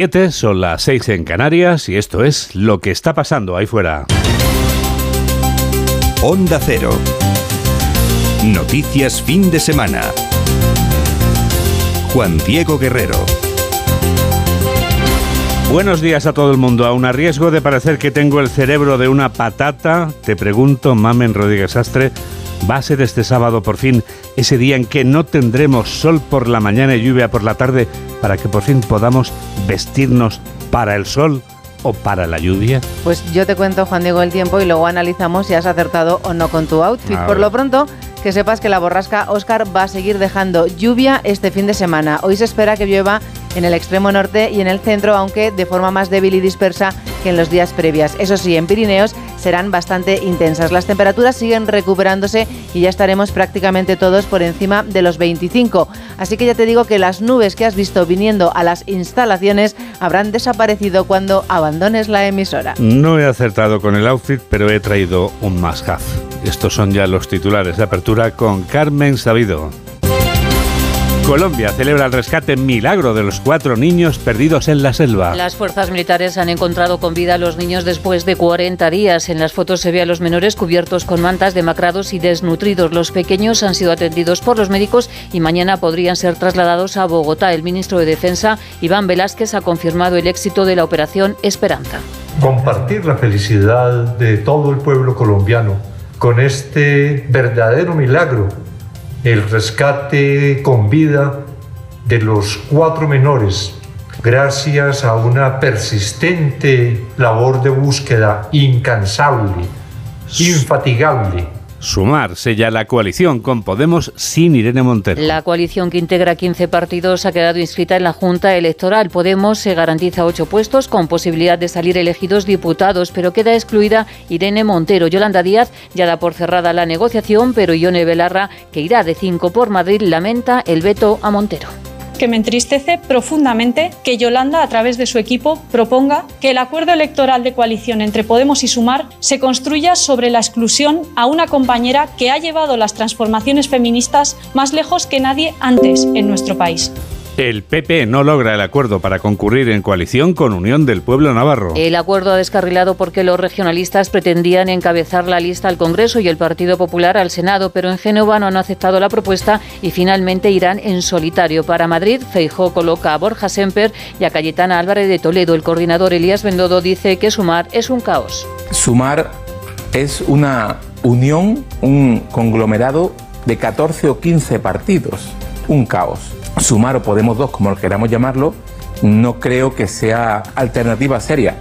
7 son las 6 en Canarias y esto es lo que está pasando ahí fuera. Onda Cero. Noticias fin de semana. Juan Diego Guerrero. Buenos días a todo el mundo. Aún a riesgo de parecer que tengo el cerebro de una patata, te pregunto, Mamen Rodríguez Astre, ¿va a ser este sábado por fin ese día en que no tendremos sol por la mañana y lluvia por la tarde para que por fin podamos vestirnos para el sol? o para la lluvia? Pues yo te cuento, Juan Diego, el tiempo y luego analizamos si has acertado o no con tu outfit. Por lo pronto, que sepas que la borrasca Oscar va a seguir dejando lluvia este fin de semana. Hoy se espera que llueva en el extremo norte y en el centro, aunque de forma más débil y dispersa que en los días previas. Eso sí, en Pirineos serán bastante intensas. Las temperaturas siguen recuperándose y ya estaremos prácticamente todos por encima de los 25. Así que ya te digo que las nubes que has visto viniendo a las instalaciones habrán desaparecido cuando abandones la emisora. No he acertado con el outfit, pero he traído un must-have. Estos son ya los titulares de apertura con Carmen Sabido. Colombia celebra el rescate milagro de los cuatro niños perdidos en la selva. Las fuerzas militares han encontrado con vida a los niños después de 40 días. En las fotos se ve a los menores cubiertos con mantas, demacrados y desnutridos. Los pequeños han sido atendidos por los médicos y mañana podrían ser trasladados a Bogotá. El ministro de Defensa, Iván Velázquez, ha confirmado el éxito de la operación Esperanza. Compartir la felicidad de todo el pueblo colombiano con este verdadero milagro el rescate con vida de los cuatro menores gracias a una persistente labor de búsqueda incansable, infatigable Sumar sella la coalición con Podemos sin Irene Montero. La coalición que integra 15 partidos ha quedado inscrita en la Junta Electoral. Podemos se garantiza ocho puestos con posibilidad de salir elegidos diputados, pero queda excluida Irene Montero. Yolanda Díaz ya da por cerrada la negociación, pero Ione Belarra, que irá de cinco por Madrid, lamenta el veto a Montero que me entristece profundamente que Yolanda, a través de su equipo, proponga que el acuerdo electoral de coalición entre Podemos y Sumar se construya sobre la exclusión a una compañera que ha llevado las transformaciones feministas más lejos que nadie antes en nuestro país. El PP no logra el acuerdo para concurrir en coalición con Unión del Pueblo Navarro. El acuerdo ha descarrilado porque los regionalistas pretendían encabezar la lista al Congreso y el Partido Popular al Senado, pero en Génova no han aceptado la propuesta y finalmente irán en solitario. Para Madrid, Feijó coloca a Borja Semper y a Cayetana Álvarez de Toledo. El coordinador Elías Bendodo dice que Sumar es un caos. Sumar es una unión, un conglomerado de 14 o 15 partidos. Un caos Sumar o Podemos 2, como queramos llamarlo, no creo que sea alternativa seria.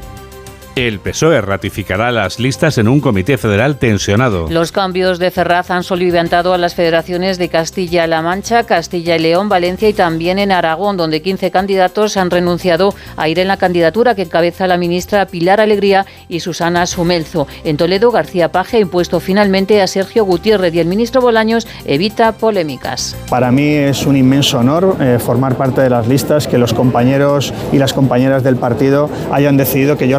El PSOE ratificará las listas en un comité federal tensionado. Los cambios de Ferraz han soliviantado a las federaciones de Castilla-La Mancha, Castilla y León, Valencia y también en Aragón, donde 15 candidatos han renunciado a ir en la candidatura que encabeza la ministra Pilar Alegría y Susana Sumelzo. En Toledo, García Paje ha impuesto finalmente a Sergio Gutiérrez y el ministro Bolaños evita polémicas. Para mí es un inmenso honor eh, formar parte de las listas, que los compañeros y las compañeras del partido hayan decidido que yo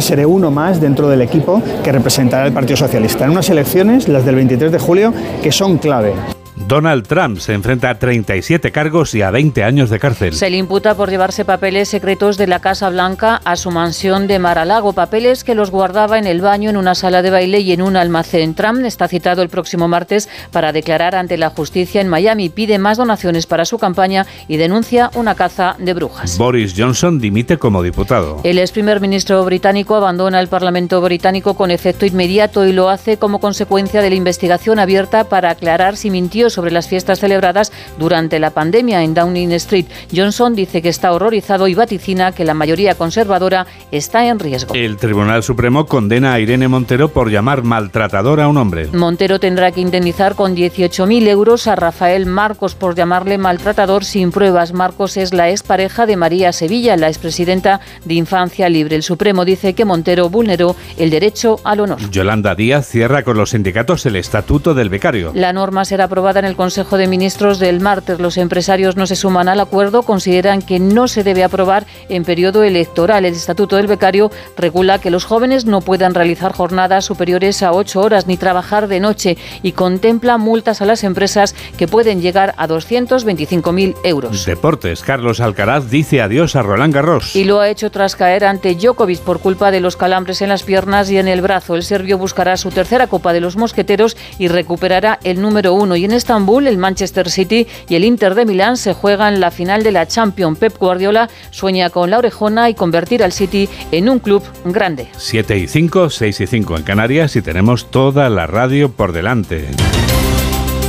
seré uno más dentro del equipo que representará el Partido Socialista en unas elecciones, las del 23 de julio, que son clave. Donald Trump se enfrenta a 37 cargos y a 20 años de cárcel. Se le imputa por llevarse papeles secretos de la Casa Blanca a su mansión de Mar-a-Lago, papeles que los guardaba en el baño, en una sala de baile y en un almacén. Trump está citado el próximo martes para declarar ante la justicia en Miami. Pide más donaciones para su campaña y denuncia una caza de brujas. Boris Johnson dimite como diputado. El ex primer ministro británico abandona el Parlamento británico con efecto inmediato y lo hace como consecuencia de la investigación abierta para aclarar si mintió sobre las fiestas celebradas durante la pandemia en Downing Street. Johnson dice que está horrorizado y vaticina que la mayoría conservadora está en riesgo. El Tribunal Supremo condena a Irene Montero por llamar maltratador a un hombre. Montero tendrá que indemnizar con 18.000 euros a Rafael Marcos por llamarle maltratador sin pruebas. Marcos es la expareja de María Sevilla, la expresidenta de Infancia Libre. El Supremo dice que Montero vulneró el derecho al honor. Yolanda Díaz cierra con los sindicatos el estatuto del becario. La norma será aprobada en el Consejo de Ministros del martes. Los empresarios no se suman al acuerdo, consideran que no se debe aprobar en periodo electoral. El Estatuto del Becario regula que los jóvenes no puedan realizar jornadas superiores a ocho horas ni trabajar de noche y contempla multas a las empresas que pueden llegar a 225.000 euros. Deportes. Carlos Alcaraz dice adiós a Roland Garros. Y lo ha hecho tras caer ante Djokovic por culpa de los calambres en las piernas y en el brazo. El serbio buscará su tercera Copa de los Mosqueteros y recuperará el número uno. Y en Estambul, el Manchester City y el Inter de Milán se juegan la final de la Champions. Pep Guardiola sueña con la orejona y convertir al City en un club grande. 7 y 5, 6 y 5 en Canarias y tenemos toda la radio por delante.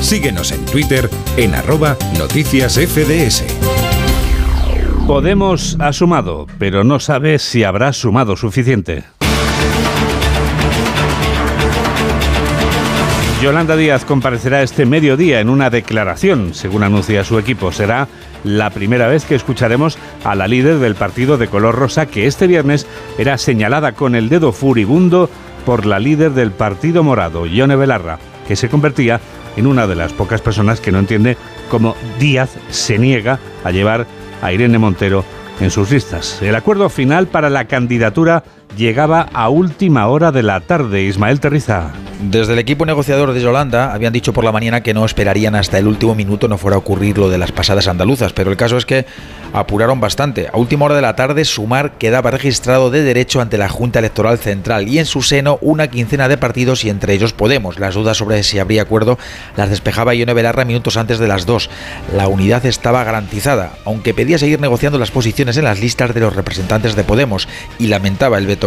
Síguenos en Twitter en arroba noticias FDS. Podemos ha sumado, pero no sabe si habrá sumado suficiente. Yolanda Díaz comparecerá este mediodía en una declaración, según anuncia su equipo. Será la primera vez que escucharemos a la líder del partido de color rosa que este viernes era señalada con el dedo furibundo por la líder del partido morado, Yone Belarra, que se convertía en una de las pocas personas que no entiende cómo Díaz se niega a llevar a Irene Montero en sus listas. El acuerdo final para la candidatura llegaba a última hora de la tarde. Ismael Terriza. Desde el equipo negociador de Yolanda habían dicho por la mañana que no esperarían hasta el último minuto no fuera a ocurrir lo de las pasadas andaluzas, pero el caso es que apuraron bastante. A última hora de la tarde, Sumar quedaba registrado de derecho ante la Junta Electoral Central y en su seno una quincena de partidos y entre ellos Podemos. Las dudas sobre si habría acuerdo las despejaba Ione Belarra minutos antes de las dos. La unidad estaba garantizada, aunque pedía seguir negociando las posiciones en las listas de los representantes de Podemos y lamentaba el veto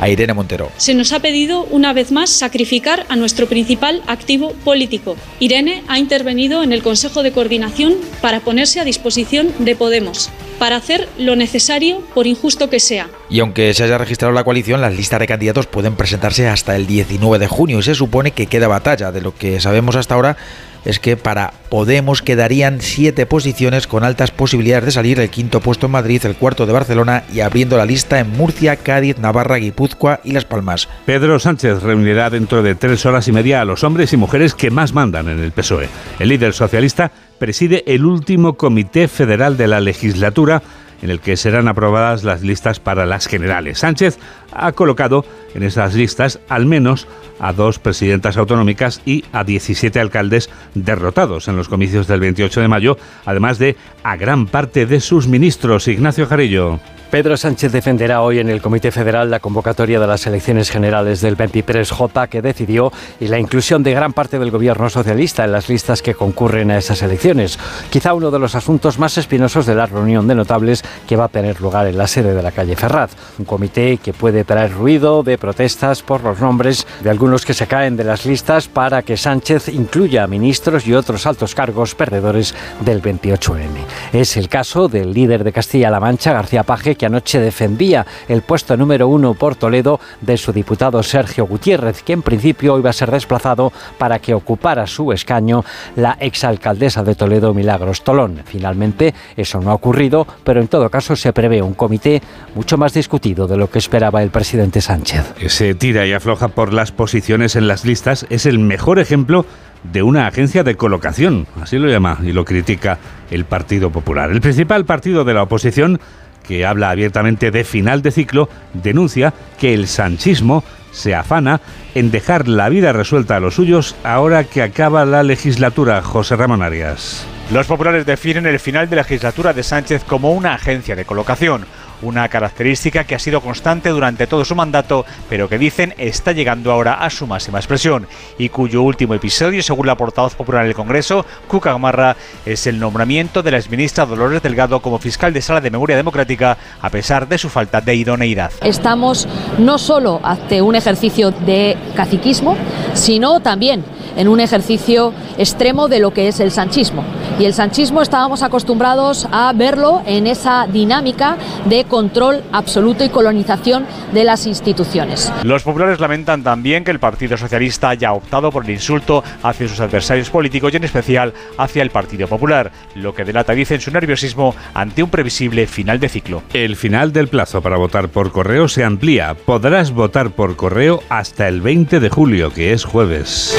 a Irene Montero. Se nos ha pedido una vez más sacrificar a nuestro principal activo político. Irene ha intervenido en el Consejo de Coordinación para ponerse a disposición de Podemos, para hacer lo necesario por injusto que sea. Y aunque se haya registrado la coalición, las listas de candidatos pueden presentarse hasta el 19 de junio y se supone que queda batalla. De lo que sabemos hasta ahora es que para Podemos quedarían siete posiciones con altas posibilidades de salir, el quinto puesto en Madrid, el cuarto de Barcelona y abriendo la lista en Murcia, Cádiz, Navarra, Guipúzcoa y Las Palmas. Pedro Sánchez reunirá dentro de tres horas y media a los hombres y mujeres que más mandan en el PSOE. El líder socialista preside el último comité federal de la legislatura en el que serán aprobadas las listas para las generales. Sánchez ha colocado en esas listas al menos a dos presidentas autonómicas y a 17 alcaldes derrotados en los comicios del 28 de mayo, además de a gran parte de sus ministros. Ignacio Jarillo. Pedro Sánchez defenderá hoy en el Comité Federal la convocatoria de las elecciones generales del 23J que decidió y la inclusión de gran parte del gobierno socialista en las listas que concurren a esas elecciones. Quizá uno de los asuntos más espinosos de la reunión de notables que va a tener lugar en la sede de la calle Ferraz. Un comité que puede traer ruido de protestas por los nombres de algunos que se caen de las listas para que Sánchez incluya a ministros y otros altos cargos perdedores del 28M. Es el caso del líder de Castilla-La Mancha, García Paje, que anoche defendía el puesto número uno por Toledo de su diputado Sergio Gutiérrez, que en principio iba a ser desplazado para que ocupara su escaño la exalcaldesa de Toledo, Milagros Tolón. Finalmente, eso no ha ocurrido, pero en todo caso se prevé un comité mucho más discutido de lo que esperaba el presidente Sánchez. Ese tira y afloja por las posiciones en las listas es el mejor ejemplo de una agencia de colocación, así lo llama y lo critica el Partido Popular. El principal partido de la oposición que habla abiertamente de final de ciclo, denuncia que el sanchismo se afana en dejar la vida resuelta a los suyos ahora que acaba la legislatura. José Ramón Arias. Los populares definen el final de legislatura de Sánchez como una agencia de colocación, una característica que ha sido constante durante todo su mandato, pero que dicen está llegando ahora a su máxima expresión y cuyo último episodio, según la portavoz popular en el Congreso, Cuca Gamarra, es el nombramiento de la exministra Dolores Delgado como fiscal de sala de memoria democrática, a pesar de su falta de idoneidad. Estamos no solo ante un ejercicio de caciquismo, sino también en un ejercicio extremo de lo que es el sanchismo. Y el sanchismo estábamos acostumbrados a verlo en esa dinámica de control absoluto y colonización de las instituciones. Los populares lamentan también que el Partido Socialista haya optado por el insulto hacia sus adversarios políticos y en especial hacia el Partido Popular, lo que delata, dicen, su nerviosismo ante un previsible final de ciclo. El final del plazo para votar por correo se amplía. Podrás votar por correo hasta el 20 de julio, que es jueves.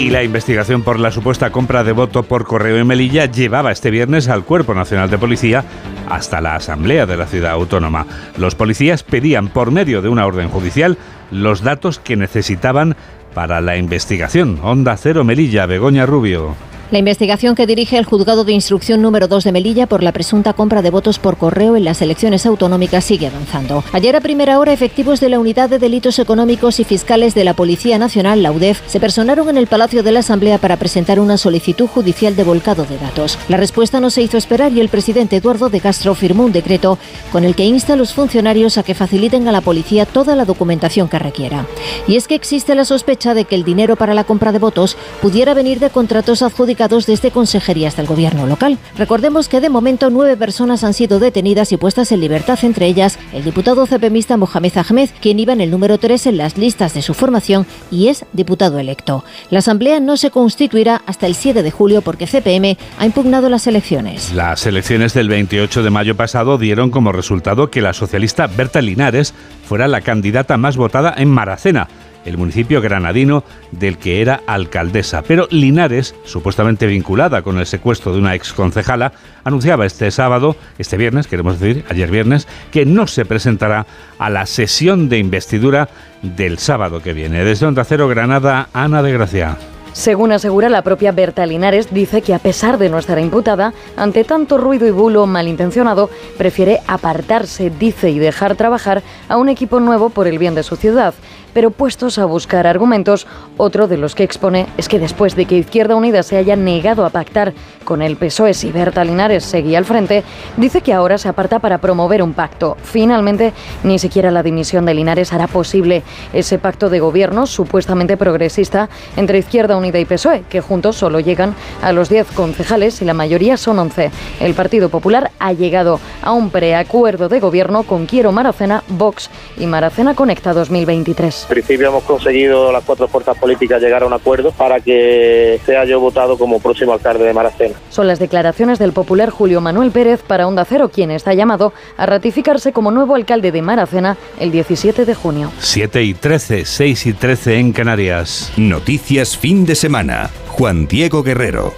Y la investigación por la supuesta compra de voto por correo en Melilla llevaba este viernes al Cuerpo Nacional de Policía hasta la Asamblea de la Ciudad Autónoma. Los policías pedían por medio de una orden judicial los datos que necesitaban para la investigación. Onda Cero Melilla, Begoña Rubio. La investigación que dirige el juzgado de instrucción número 2 de Melilla por la presunta compra de votos por correo en las elecciones autonómicas sigue avanzando. Ayer a primera hora, efectivos de la Unidad de Delitos Económicos y Fiscales de la Policía Nacional, la UDEF, se personaron en el Palacio de la Asamblea para presentar una solicitud judicial de volcado de datos. La respuesta no se hizo esperar y el presidente Eduardo de Castro firmó un decreto con el que insta a los funcionarios a que faciliten a la policía toda la documentación que requiera. Y es que existe la sospecha de que el dinero para la compra de votos pudiera venir de contratos adjudicados desde consejerías del gobierno local. Recordemos que de momento nueve personas han sido detenidas y puestas en libertad, entre ellas el diputado cepemista Mohamed Ahmed, quien iba en el número 3 en las listas de su formación y es diputado electo. La Asamblea no se constituirá hasta el 7 de julio porque CPM ha impugnado las elecciones. Las elecciones del 28 de mayo pasado dieron como resultado que la socialista Berta Linares fuera la candidata más votada en Maracena el municipio granadino del que era alcaldesa. Pero Linares, supuestamente vinculada con el secuestro de una exconcejala, anunciaba este sábado, este viernes, queremos decir, ayer viernes, que no se presentará a la sesión de investidura del sábado que viene. Desde Onda Cero Granada, Ana de Gracia. Según asegura la propia Berta Linares, dice que a pesar de no estar imputada, ante tanto ruido y bulo malintencionado, prefiere apartarse, dice, y dejar trabajar a un equipo nuevo por el bien de su ciudad pero puestos a buscar argumentos, otro de los que expone es que después de que Izquierda Unida se haya negado a pactar con el PSOE si Berta Linares seguía al frente, dice que ahora se aparta para promover un pacto. Finalmente, ni siquiera la dimisión de Linares hará posible ese pacto de gobierno supuestamente progresista entre Izquierda Unida y PSOE, que juntos solo llegan a los 10 concejales y la mayoría son 11. El Partido Popular ha llegado a un preacuerdo de gobierno con Quiero Maracena, Vox y Maracena Conecta 2023. En principio hemos conseguido las cuatro fuerzas políticas llegar a un acuerdo para que sea yo votado como próximo alcalde de Maracena. Son las declaraciones del popular Julio Manuel Pérez para Onda Cero, quien está llamado a ratificarse como nuevo alcalde de Maracena el 17 de junio. 7 y 13, 6 y 13 en Canarias. Noticias fin de semana. Juan Diego Guerrero.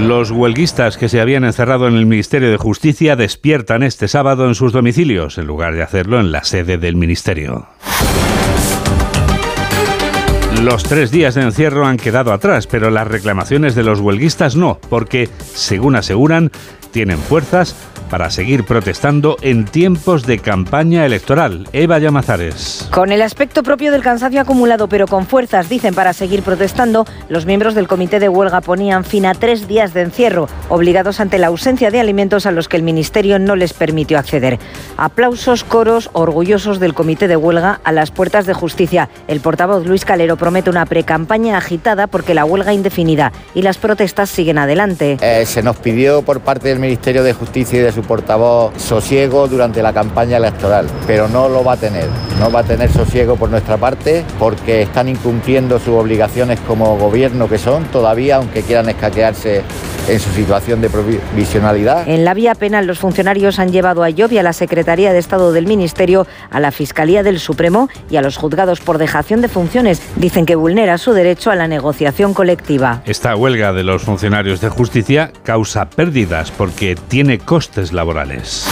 Los huelguistas que se habían encerrado en el Ministerio de Justicia despiertan este sábado en sus domicilios, en lugar de hacerlo en la sede del Ministerio. Los tres días de encierro han quedado atrás, pero las reclamaciones de los huelguistas no, porque, según aseguran, tienen fuerzas para seguir protestando en tiempos de campaña electoral. Eva Llamazares. Con el aspecto propio del cansancio acumulado, pero con fuerzas, dicen, para seguir protestando, los miembros del comité de huelga ponían fin a tres días de encierro, obligados ante la ausencia de alimentos a los que el Ministerio no les permitió acceder. Aplausos, coros, orgullosos del comité de huelga a las puertas de justicia. El portavoz Luis Calero promete una precampaña agitada porque la huelga indefinida y las protestas siguen adelante. Eh, se nos pidió por parte del Ministerio de Justicia y de su portavoz sosiego durante la campaña electoral, pero no lo va a tener. No va a tener sosiego por nuestra parte porque están incumpliendo sus obligaciones como gobierno que son todavía, aunque quieran escaquearse en su situación de provisionalidad. En la vía penal, los funcionarios han llevado a Llovi a la Secretaría de Estado del Ministerio, a la Fiscalía del Supremo y a los juzgados por dejación de funciones. Dicen que vulnera su derecho a la negociación colectiva. Esta huelga de los funcionarios de justicia causa pérdidas porque tiene costes laborales.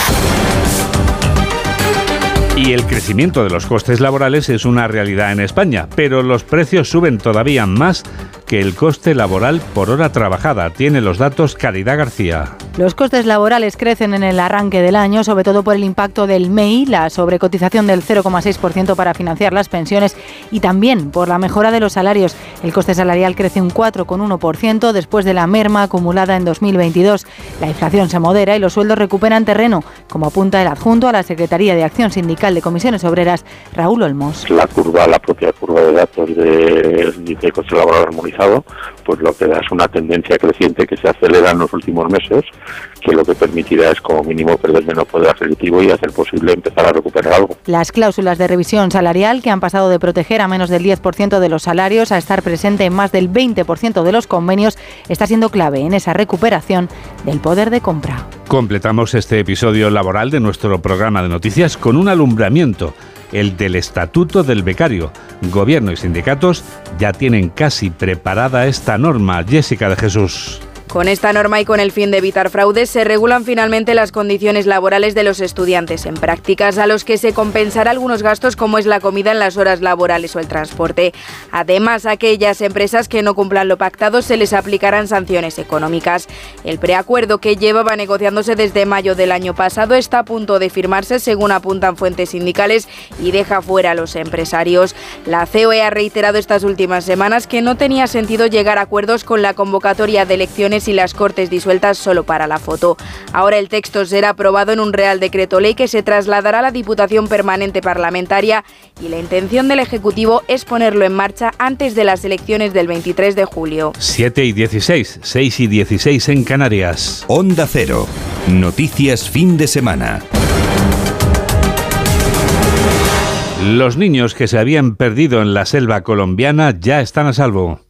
Y el crecimiento de los costes laborales es una realidad en España, pero los precios suben todavía más que el coste laboral por hora trabajada. Tiene los datos Caridad García. Los costes laborales crecen en el arranque del año, sobre todo por el impacto del MEI, la sobrecotización del 0,6% para financiar las pensiones y también por la mejora de los salarios. El coste salarial crece un 4,1% después de la merma acumulada en 2022. La inflación se modera y los sueldos recuperan terreno, como apunta el adjunto a la Secretaría de Acción Sindical de Comisiones Obreras, Raúl Olmos. La curva, la propia curva de datos de, de coste laboral armonizado pues lo que da es una tendencia creciente que se acelera en los últimos meses, que lo que permitirá es como mínimo perder menos poder adquisitivo y hacer posible empezar a recuperar algo. Las cláusulas de revisión salarial que han pasado de proteger a menos del 10% de los salarios a estar presente en más del 20% de los convenios está siendo clave en esa recuperación del poder de compra. Completamos este episodio laboral de nuestro programa de noticias con un alumbramiento el del Estatuto del Becario. Gobierno y sindicatos ya tienen casi preparada esta norma. Jessica de Jesús. Con esta norma y con el fin de evitar fraudes, se regulan finalmente las condiciones laborales de los estudiantes en prácticas, a los que se compensará algunos gastos como es la comida en las horas laborales o el transporte. Además, a aquellas empresas que no cumplan lo pactado se les aplicarán sanciones económicas. El preacuerdo que llevaba negociándose desde mayo del año pasado está a punto de firmarse, según apuntan fuentes sindicales, y deja fuera a los empresarios. La COE ha reiterado estas últimas semanas que no tenía sentido llegar a acuerdos con la convocatoria de elecciones y las Cortes disueltas solo para la foto. Ahora el texto será aprobado en un Real Decreto Ley que se trasladará a la Diputación Permanente Parlamentaria y la intención del Ejecutivo es ponerlo en marcha antes de las elecciones del 23 de julio. 7 y 16, 6 y 16 en Canarias. Onda Cero. Noticias fin de semana. Los niños que se habían perdido en la selva colombiana ya están a salvo.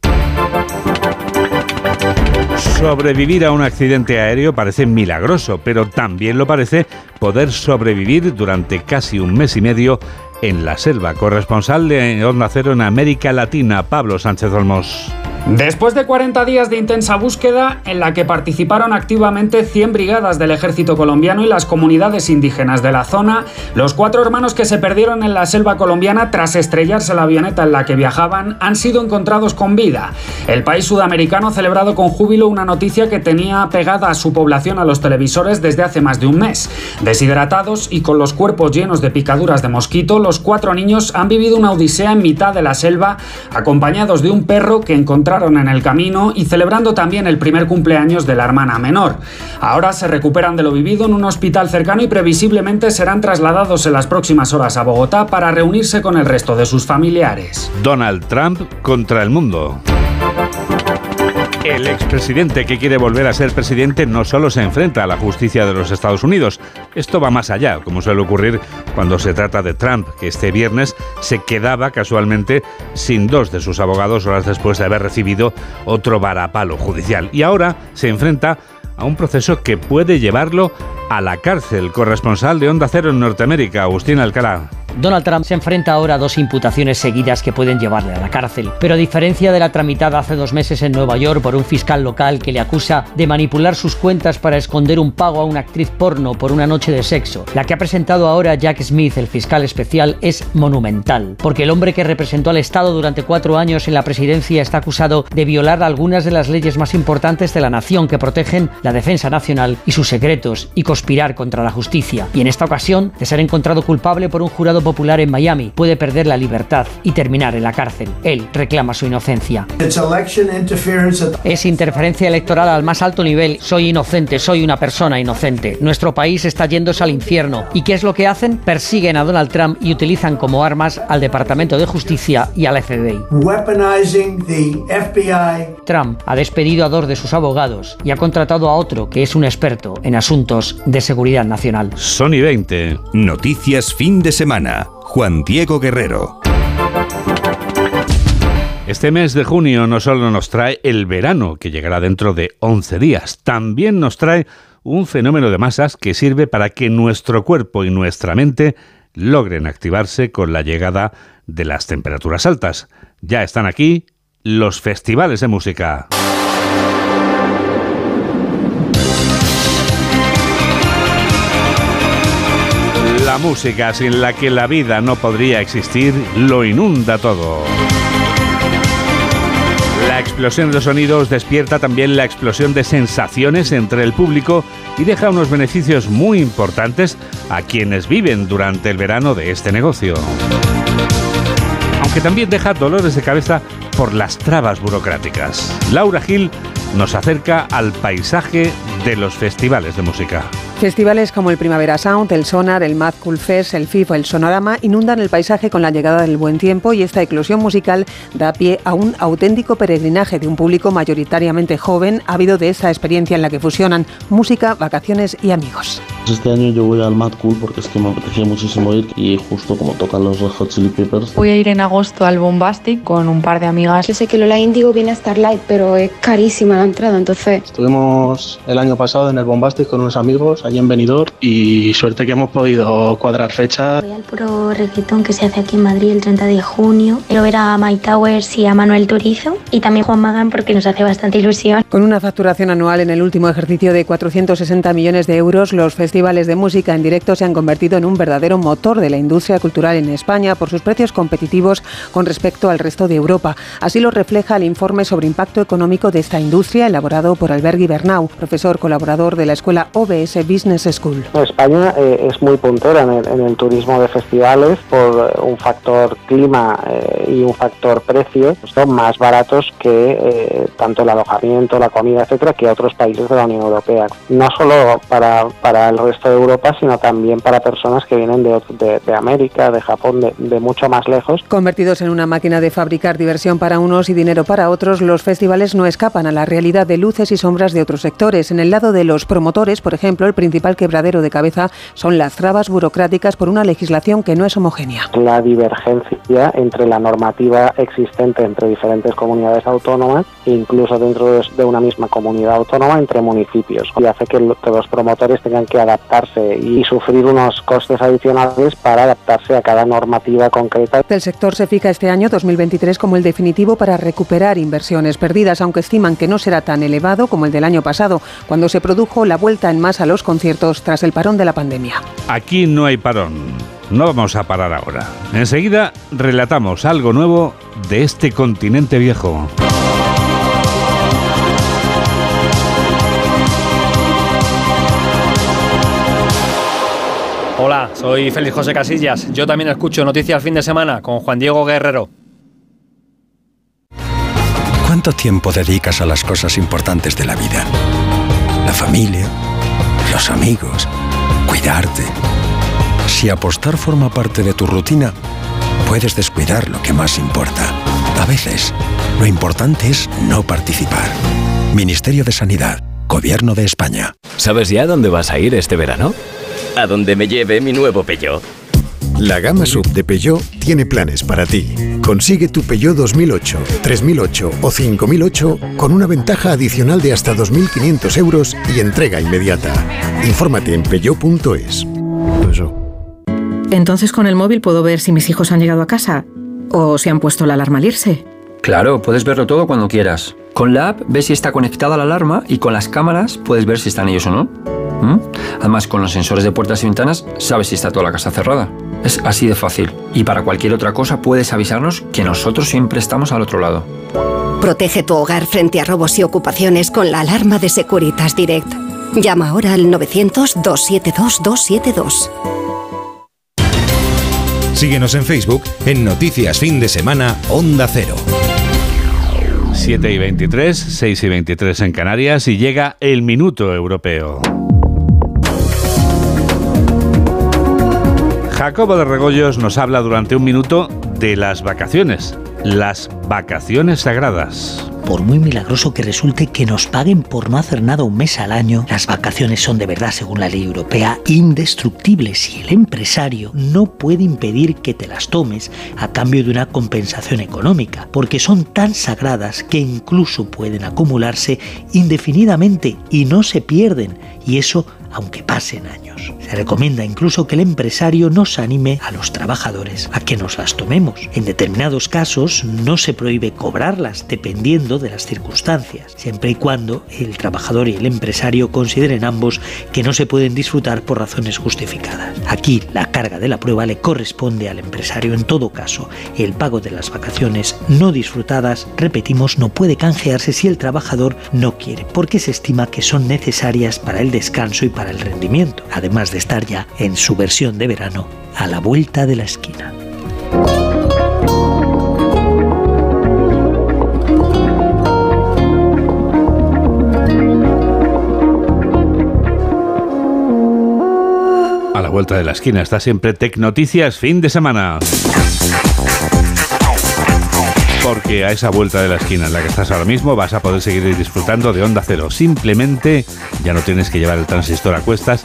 Sobrevivir a un accidente aéreo parece milagroso, pero también lo parece poder sobrevivir durante casi un mes y medio en la selva. Corresponsal de Onda Cero en América Latina, Pablo Sánchez Olmos. Después de 40 días de intensa búsqueda, en la que participaron activamente 100 brigadas del ejército colombiano y las comunidades indígenas de la zona, los cuatro hermanos que se perdieron en la selva colombiana tras estrellarse la avioneta en la que viajaban han sido encontrados con vida. El país sudamericano ha celebrado con júbilo una noticia que tenía pegada a su población a los televisores desde hace más de un mes. Deshidratados y con los cuerpos llenos de picaduras de mosquito, los cuatro niños han vivido una odisea en mitad de la selva, acompañados de un perro que en el camino y celebrando también el primer cumpleaños de la hermana menor. Ahora se recuperan de lo vivido en un hospital cercano y previsiblemente serán trasladados en las próximas horas a Bogotá para reunirse con el resto de sus familiares. Donald Trump contra el mundo. El expresidente que quiere volver a ser presidente no solo se enfrenta a la justicia de los Estados Unidos, esto va más allá, como suele ocurrir cuando se trata de Trump, que este viernes se quedaba casualmente sin dos de sus abogados horas después de haber recibido otro varapalo judicial. Y ahora se enfrenta a un proceso que puede llevarlo a la cárcel. Corresponsal de Onda Cero en Norteamérica, Agustín Alcalá. Donald Trump se enfrenta ahora a dos imputaciones seguidas que pueden llevarle a la cárcel. Pero a diferencia de la tramitada hace dos meses en Nueva York por un fiscal local que le acusa de manipular sus cuentas para esconder un pago a una actriz porno por una noche de sexo, la que ha presentado ahora Jack Smith, el fiscal especial, es monumental. Porque el hombre que representó al Estado durante cuatro años en la presidencia está acusado de violar algunas de las leyes más importantes de la nación que protegen la defensa nacional y sus secretos y conspirar contra la justicia. Y en esta ocasión, de ser encontrado culpable por un jurado popular en Miami puede perder la libertad y terminar en la cárcel. Él reclama su inocencia. Es interferencia electoral al más alto nivel. Soy inocente, soy una persona inocente. Nuestro país está yéndose al infierno. ¿Y qué es lo que hacen? Persiguen a Donald Trump y utilizan como armas al Departamento de Justicia y al FBI. Trump ha despedido a dos de sus abogados y ha contratado a otro que es un experto en asuntos de seguridad nacional. Sony 20. Noticias fin de semana. Juan Diego Guerrero. Este mes de junio no solo nos trae el verano, que llegará dentro de 11 días, también nos trae un fenómeno de masas que sirve para que nuestro cuerpo y nuestra mente logren activarse con la llegada de las temperaturas altas. Ya están aquí los festivales de música. Música sin la que la vida no podría existir lo inunda todo. La explosión de sonidos despierta también la explosión de sensaciones entre el público y deja unos beneficios muy importantes a quienes viven durante el verano de este negocio. Aunque también deja dolores de cabeza por las trabas burocráticas. Laura Gil nos acerca al paisaje de los festivales de música. Festivales como el Primavera Sound, el Sonar, el Mad Cool Fest, el FIF o el Sonorama inundan el paisaje con la llegada del buen tiempo y esta eclosión musical da pie a un auténtico peregrinaje de un público mayoritariamente joven, ávido de esta experiencia en la que fusionan música, vacaciones y amigos. Este año yo voy al Mad Cool porque es que me apetecía muchísimo ir y justo como tocan los Red Hot Chili Peppers. Voy a ir en agosto al Bombastic con un par de amigas. Yo sé que Lola Indigo viene a Starlight, pero es carísima la entrada, entonces... Estuvimos el año pasado en el Bombastic con unos amigos allí en Benidorm y suerte que hemos podido cuadrar fecha. Voy al puro reggaetón que se hace aquí en Madrid el 30 de junio. Quiero ver a Mike Towers y a Manuel Turizo y también Juan Magán porque nos hace bastante ilusión. Con una facturación anual en el último ejercicio de 460 millones de euros, los festivales de música en directo se han convertido en un verdadero motor de la industria cultural en España por sus precios competitivos con respecto al resto de Europa. Así lo refleja el informe sobre impacto económico de esta industria elaborado por Albergui Bernau, profesor colaborador de la escuela OBS Business School. España eh, es muy puntera en el, turismo de festivales por eh, un factor clima eh, y un factor precio. Son más baratos que tanto el alojamiento, la comida, etcétera, que otros países de la Unión Europea. No solo para, para el resto de Europa, sino también para personas que vienen de, de, América, de Japón, de, de mucho más lejos. Convertidos en una máquina de fabricar diversión para unos y dinero para otros, los festivales no escapan a la realidad de luces y sombras de otros sectores. En el lado de los promotores, por ejemplo, el principal quebradero de cabeza son las trabas burocráticas por una legislación que no es homogénea. La divergencia entre la normativa existente entre diferentes comunidades autónomas incluso dentro de una misma comunidad autónoma entre municipios y hace que los promotores tengan que adaptarse y sufrir unos costes adicionales para adaptarse a cada normativa concreta. El sector se fija este año 2023 como el definitivo para recuperar inversiones perdidas, aunque estiman que no será tan elevado como el del año pasado, cuando se produjo la vuelta en masa a los conciertos tras el parón de la pandemia. Aquí no hay parón. No vamos a parar ahora. Enseguida relatamos algo nuevo de este continente viejo. Hola, soy Félix José Casillas. Yo también escucho Noticias Fin de Semana con Juan Diego Guerrero. ¿Cuánto tiempo dedicas a las cosas importantes de la vida? La familia, los amigos, cuidarte. Si apostar forma parte de tu rutina, puedes descuidar lo que más importa. A veces, lo importante es no participar. Ministerio de Sanidad, Gobierno de España. ¿Sabes ya dónde vas a ir este verano? a donde me lleve mi nuevo Peugeot. La gama sub de Peugeot tiene planes para ti. Consigue tu Peugeot 2008, 3008 o 5008 con una ventaja adicional de hasta 2.500 euros y entrega inmediata. Infórmate en peugeot.es. Entonces con el móvil puedo ver si mis hijos han llegado a casa o si han puesto la alarma al irse. Claro, puedes verlo todo cuando quieras. Con la app ves si está conectada la alarma y con las cámaras puedes ver si están ellos o no. ¿Mm? Además, con los sensores de puertas y ventanas, sabes si está toda la casa cerrada. Es así de fácil. Y para cualquier otra cosa puedes avisarnos que nosotros siempre estamos al otro lado. Protege tu hogar frente a robos y ocupaciones con la alarma de Securitas Direct. Llama ahora al 900-272-272. Síguenos en Facebook en Noticias Fin de Semana Onda Cero. 7 y 23, 6 y 23 en Canarias y llega el minuto europeo. Jacobo de Regoyos nos habla durante un minuto de las vacaciones, las vacaciones sagradas por muy milagroso que resulte que nos paguen por no hacer nada un mes al año, las vacaciones son de verdad, según la ley europea, indestructibles y el empresario no puede impedir que te las tomes a cambio de una compensación económica, porque son tan sagradas que incluso pueden acumularse indefinidamente y no se pierden, y eso aunque pasen años. Se recomienda incluso que el empresario nos anime a los trabajadores a que nos las tomemos. En determinados casos no se prohíbe cobrarlas dependiendo de las circunstancias, siempre y cuando el trabajador y el empresario consideren ambos que no se pueden disfrutar por razones justificadas. Aquí la carga de la prueba le corresponde al empresario en todo caso. El pago de las vacaciones no disfrutadas, repetimos, no puede canjearse si el trabajador no quiere, porque se estima que son necesarias para el descanso y para el rendimiento, además de estar ya en su versión de verano a la vuelta de la esquina. vuelta de la esquina. Está siempre Tec Noticias, fin de semana. Porque a esa vuelta de la esquina en la que estás ahora mismo vas a poder seguir disfrutando de Onda Cero. Simplemente ya no tienes que llevar el transistor a cuestas.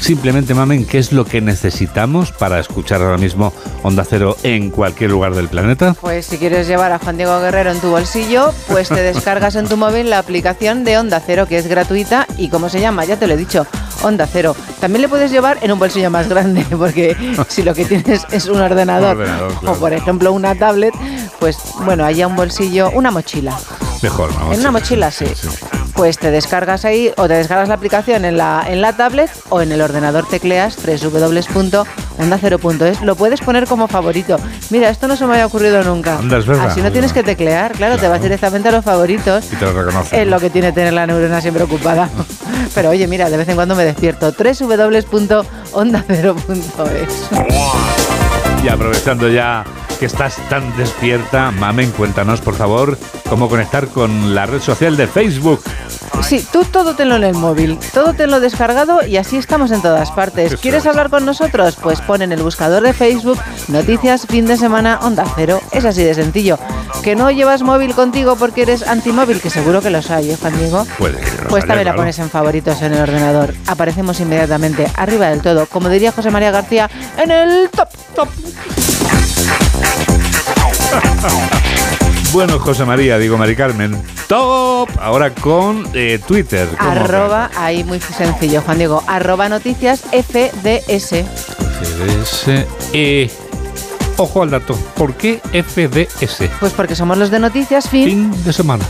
Simplemente, mamen, ¿qué es lo que necesitamos para escuchar ahora mismo Onda Cero en cualquier lugar del planeta? Pues si quieres llevar a Juan Diego Guerrero en tu bolsillo, pues te descargas en tu móvil la aplicación de Onda Cero, que es gratuita y ¿cómo se llama? Ya te lo he dicho, Onda Cero. También le puedes llevar en un bolsillo más grande, porque si lo que tienes es un ordenador, Un ordenador, o por ejemplo una tablet, pues bueno, haya un bolsillo, una mochila. Mejor, ¿no? En una mochila, sí. Pues te descargas ahí o te descargas la aplicación en la, en la tablet o en el ordenador tecleas www.ondacero.es. Lo puedes poner como favorito. Mira, esto no se me había ocurrido nunca. Anda, es verdad. Así no tienes que teclear, claro, te vas directamente a los favoritos. Y te lo reconoce. Es lo que tiene tener la neurona siempre ocupada. Pero oye, mira, de vez en cuando me despierto. www.ondacero.es. Y aprovechando ya que estás tan despierta, mamen, cuéntanos, por favor, cómo conectar con la red social de Facebook. Sí, tú todo tenlo en el móvil, todo tenlo descargado y así estamos en todas partes. ¿Quieres es. hablar con nosotros? Pues pon en el buscador de Facebook Noticias Fin de Semana Onda Cero. Es así de sencillo. ¿Que no llevas móvil contigo porque eres antimóvil? Que seguro que los hay, ¿eh, Juan Diego? Puede que no Pues también la pones en favoritos en el ordenador. Aparecemos inmediatamente, arriba del todo. Como diría José María García, en el top, top. Bueno, José María, digo Mari Carmen, top. Ahora con eh, Twitter. Arroba, ahí muy sencillo, Juan Diego. Arroba noticias FDS. FDS. Eh, ojo al dato. ¿Por qué FDS? Pues porque somos los de noticias fin. Fin de semana.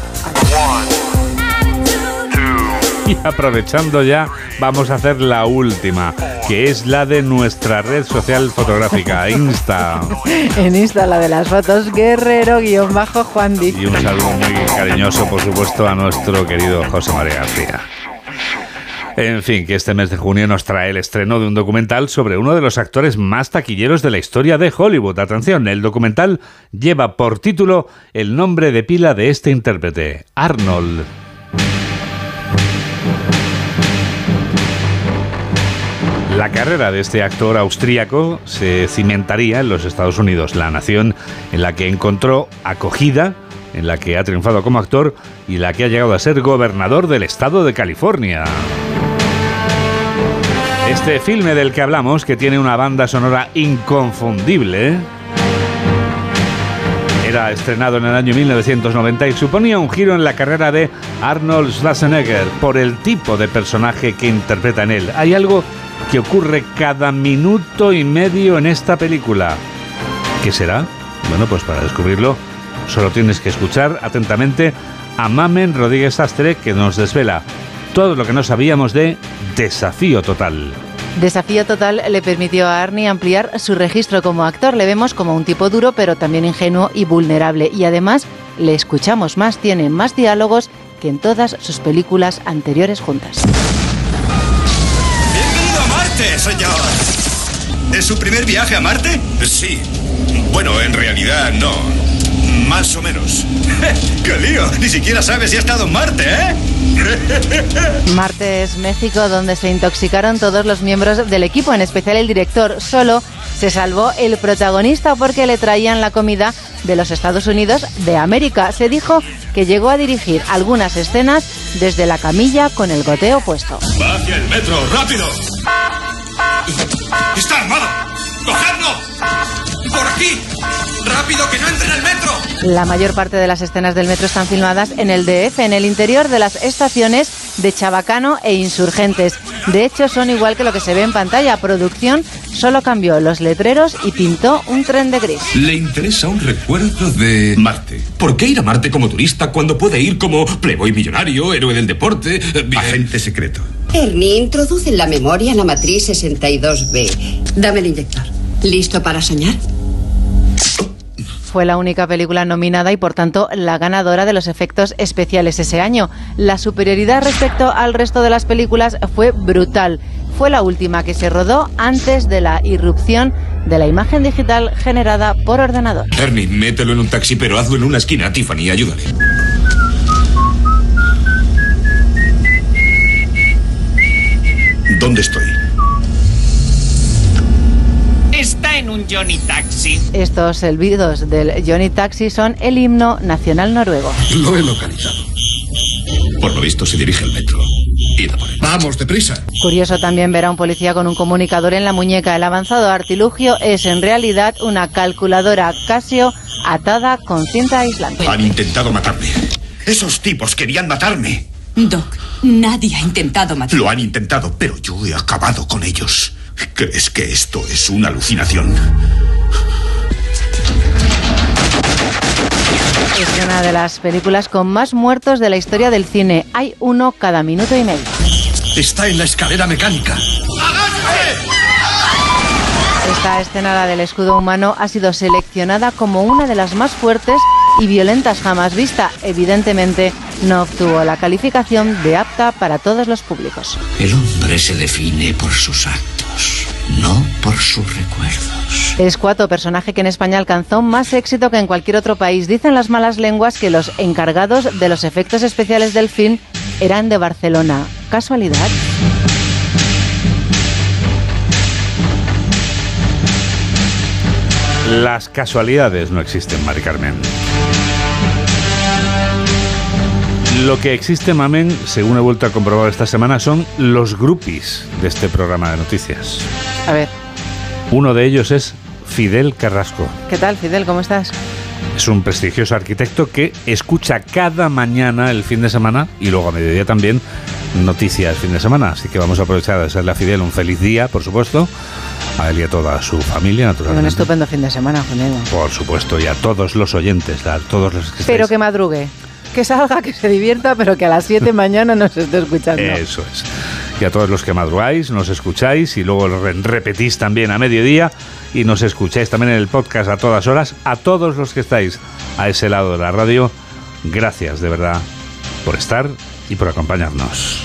Y aprovechando ya, vamos a hacer la última, que es la de nuestra red social fotográfica, Insta. En Insta, la de las fotos, guerrero-juan. Y un saludo muy cariñoso, por supuesto, a nuestro querido José María García. En fin, que este mes de junio nos trae el estreno de un documental sobre uno de los actores más taquilleros de la historia de Hollywood. Atención, el documental lleva por título el nombre de pila de este intérprete, Arnold. La carrera de este actor austríaco se cimentaría en los Estados Unidos, la nación en la que encontró acogida, en la que ha triunfado como actor y la que ha llegado a ser gobernador del estado de California. Este filme del que hablamos, que tiene una banda sonora inconfundible, era estrenado en el año 1990 y suponía un giro en la carrera de Arnold Schwarzenegger por el tipo de personaje que interpreta en él. Hay algo que ocurre cada minuto y medio en esta película. ¿Qué será? Bueno, pues para descubrirlo solo tienes que escuchar atentamente a Mamen Rodríguez Astre que nos desvela todo lo que no sabíamos de Desafío Total. Desafío Total le permitió a Arnie ampliar su registro como actor. Le vemos como un tipo duro, pero también ingenuo y vulnerable. Y además le escuchamos más, tiene más diálogos que en todas sus películas anteriores juntas. ¡Bienvenido a Marte, señor! ¿Es su primer viaje a Marte? Sí. Bueno, en realidad no. Más o menos. ¡Qué lío! Ni siquiera sabes si ha estado en Marte, ¿eh? Marte es México, donde se intoxicaron todos los miembros del equipo, en especial el director. Solo se salvó el protagonista porque le traían la comida de los Estados Unidos de América. Se dijo que llegó a dirigir algunas escenas desde la camilla con el goteo puesto. ¡Va hacia el metro! ¡Rápido! ¡Está armado! ¡Cogedlo! ¡Por aquí! ¡Rápido, que no entre en el metro! La mayor parte de las escenas del metro están filmadas en el DF, en el interior de las estaciones de Chabacano e Insurgentes. De hecho, son igual que lo que se ve en pantalla. Producción solo cambió los letreros y pintó un tren de gris. Le interesa un recuerdo de Marte. ¿Por qué ir a Marte como turista cuando puede ir como playboy millonario, héroe del deporte, agente secreto? Ernie, introduce en la memoria la matriz 62B. Dame el inyector. ¿Listo para soñar? Fue la única película nominada y por tanto la ganadora de los efectos especiales ese año. La superioridad respecto al resto de las películas fue brutal. Fue la última que se rodó antes de la irrupción de la imagen digital generada por ordenador. Ernie, mételo en un taxi, pero hazlo en una esquina. Tiffany, ayúdale. ¿Dónde estoy? en un Johnny Taxi. Estos silbidos del Johnny Taxi son el himno nacional noruego. Lo he localizado. Por lo visto se dirige al metro. Vamos, deprisa. Curioso también ver a un policía con un comunicador en la muñeca. El avanzado artilugio es en realidad una calculadora Casio atada con cinta aislante. Han intentado matarme. Esos tipos querían matarme. Doc, nadie ha intentado matar. Lo han intentado, pero yo he acabado con ellos. ¿Crees que esto es una alucinación? Es una de las películas con más muertos de la historia del cine. Hay uno cada minuto y medio. Está en la escalera mecánica. Esta escena, la del escudo humano, ha sido seleccionada como una de las más fuertes y violentas jamás vista. Evidentemente, no obtuvo la calificación de apta para todos los públicos. El hombre se define por sus actos, no por sus recuerdos. Es cuatro personaje que en España alcanzó más éxito que en cualquier otro país. Dicen las malas lenguas que los encargados de los efectos especiales del film eran de Barcelona. ¿Casualidad? Las casualidades no existen, Mari Carmen. Lo que existe, Mamen, según he vuelto a comprobar esta semana, son los groupies de este programa de noticias. A ver, Uno de ellos es Fidel Carrasco. ¿qué tal, Fidel? ¿Cómo estás? Es un prestigioso arquitecto que escucha cada mañana el fin de semana y luego a mediodía también noticias el fin de semana. Así que vamos a aprovechar de desearle a Fidel un feliz día, por supuesto, a él y a toda su familia, Un naturalmente. estupendo fin de semana, Juan Diego. Por supuesto, y a todos los oyentes, a todos los que Pero estáis- que madrugue. Que salga, que se divierta, pero que a las 7 de mañana nos esté escuchando. Eso es. Y a todos los que madrugáis, nos escucháis y luego repetís también a mediodía y nos escucháis también en el podcast a todas horas. A todos los que estáis a ese lado de la radio, gracias de verdad por estar y por acompañarnos.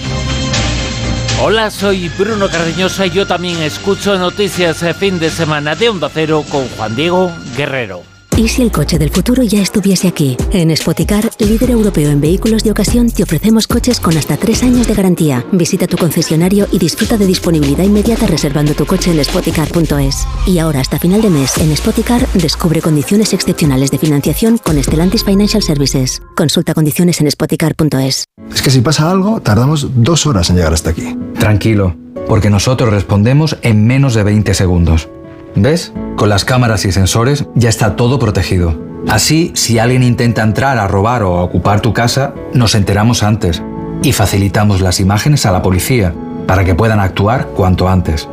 Hola, soy Bruno Cardeñosa y yo también escucho noticias de fin de semana de Onda Cero con Juan Diego Guerrero. ¿Y si el coche del futuro ya estuviese aquí? En Spoticar, líder europeo en vehículos de ocasión, te ofrecemos coches con hasta tres años de garantía. Visita tu concesionario y disfruta de disponibilidad inmediata reservando tu coche en spoticar.es. Y ahora, hasta final de mes, en Spoticar, descubre condiciones excepcionales de financiación con Stellantis Financial Services. Consulta condiciones en spoticar.es. Es que si pasa algo, tardamos dos horas en llegar hasta aquí. Tranquilo, porque nosotros respondemos en menos de 20 segundos. ¿Ves? Con las cámaras y sensores ya está todo protegido. Así, si alguien intenta entrar a robar o a ocupar tu casa, nos enteramos antes y facilitamos las imágenes a la policía para que puedan actuar cuanto antes.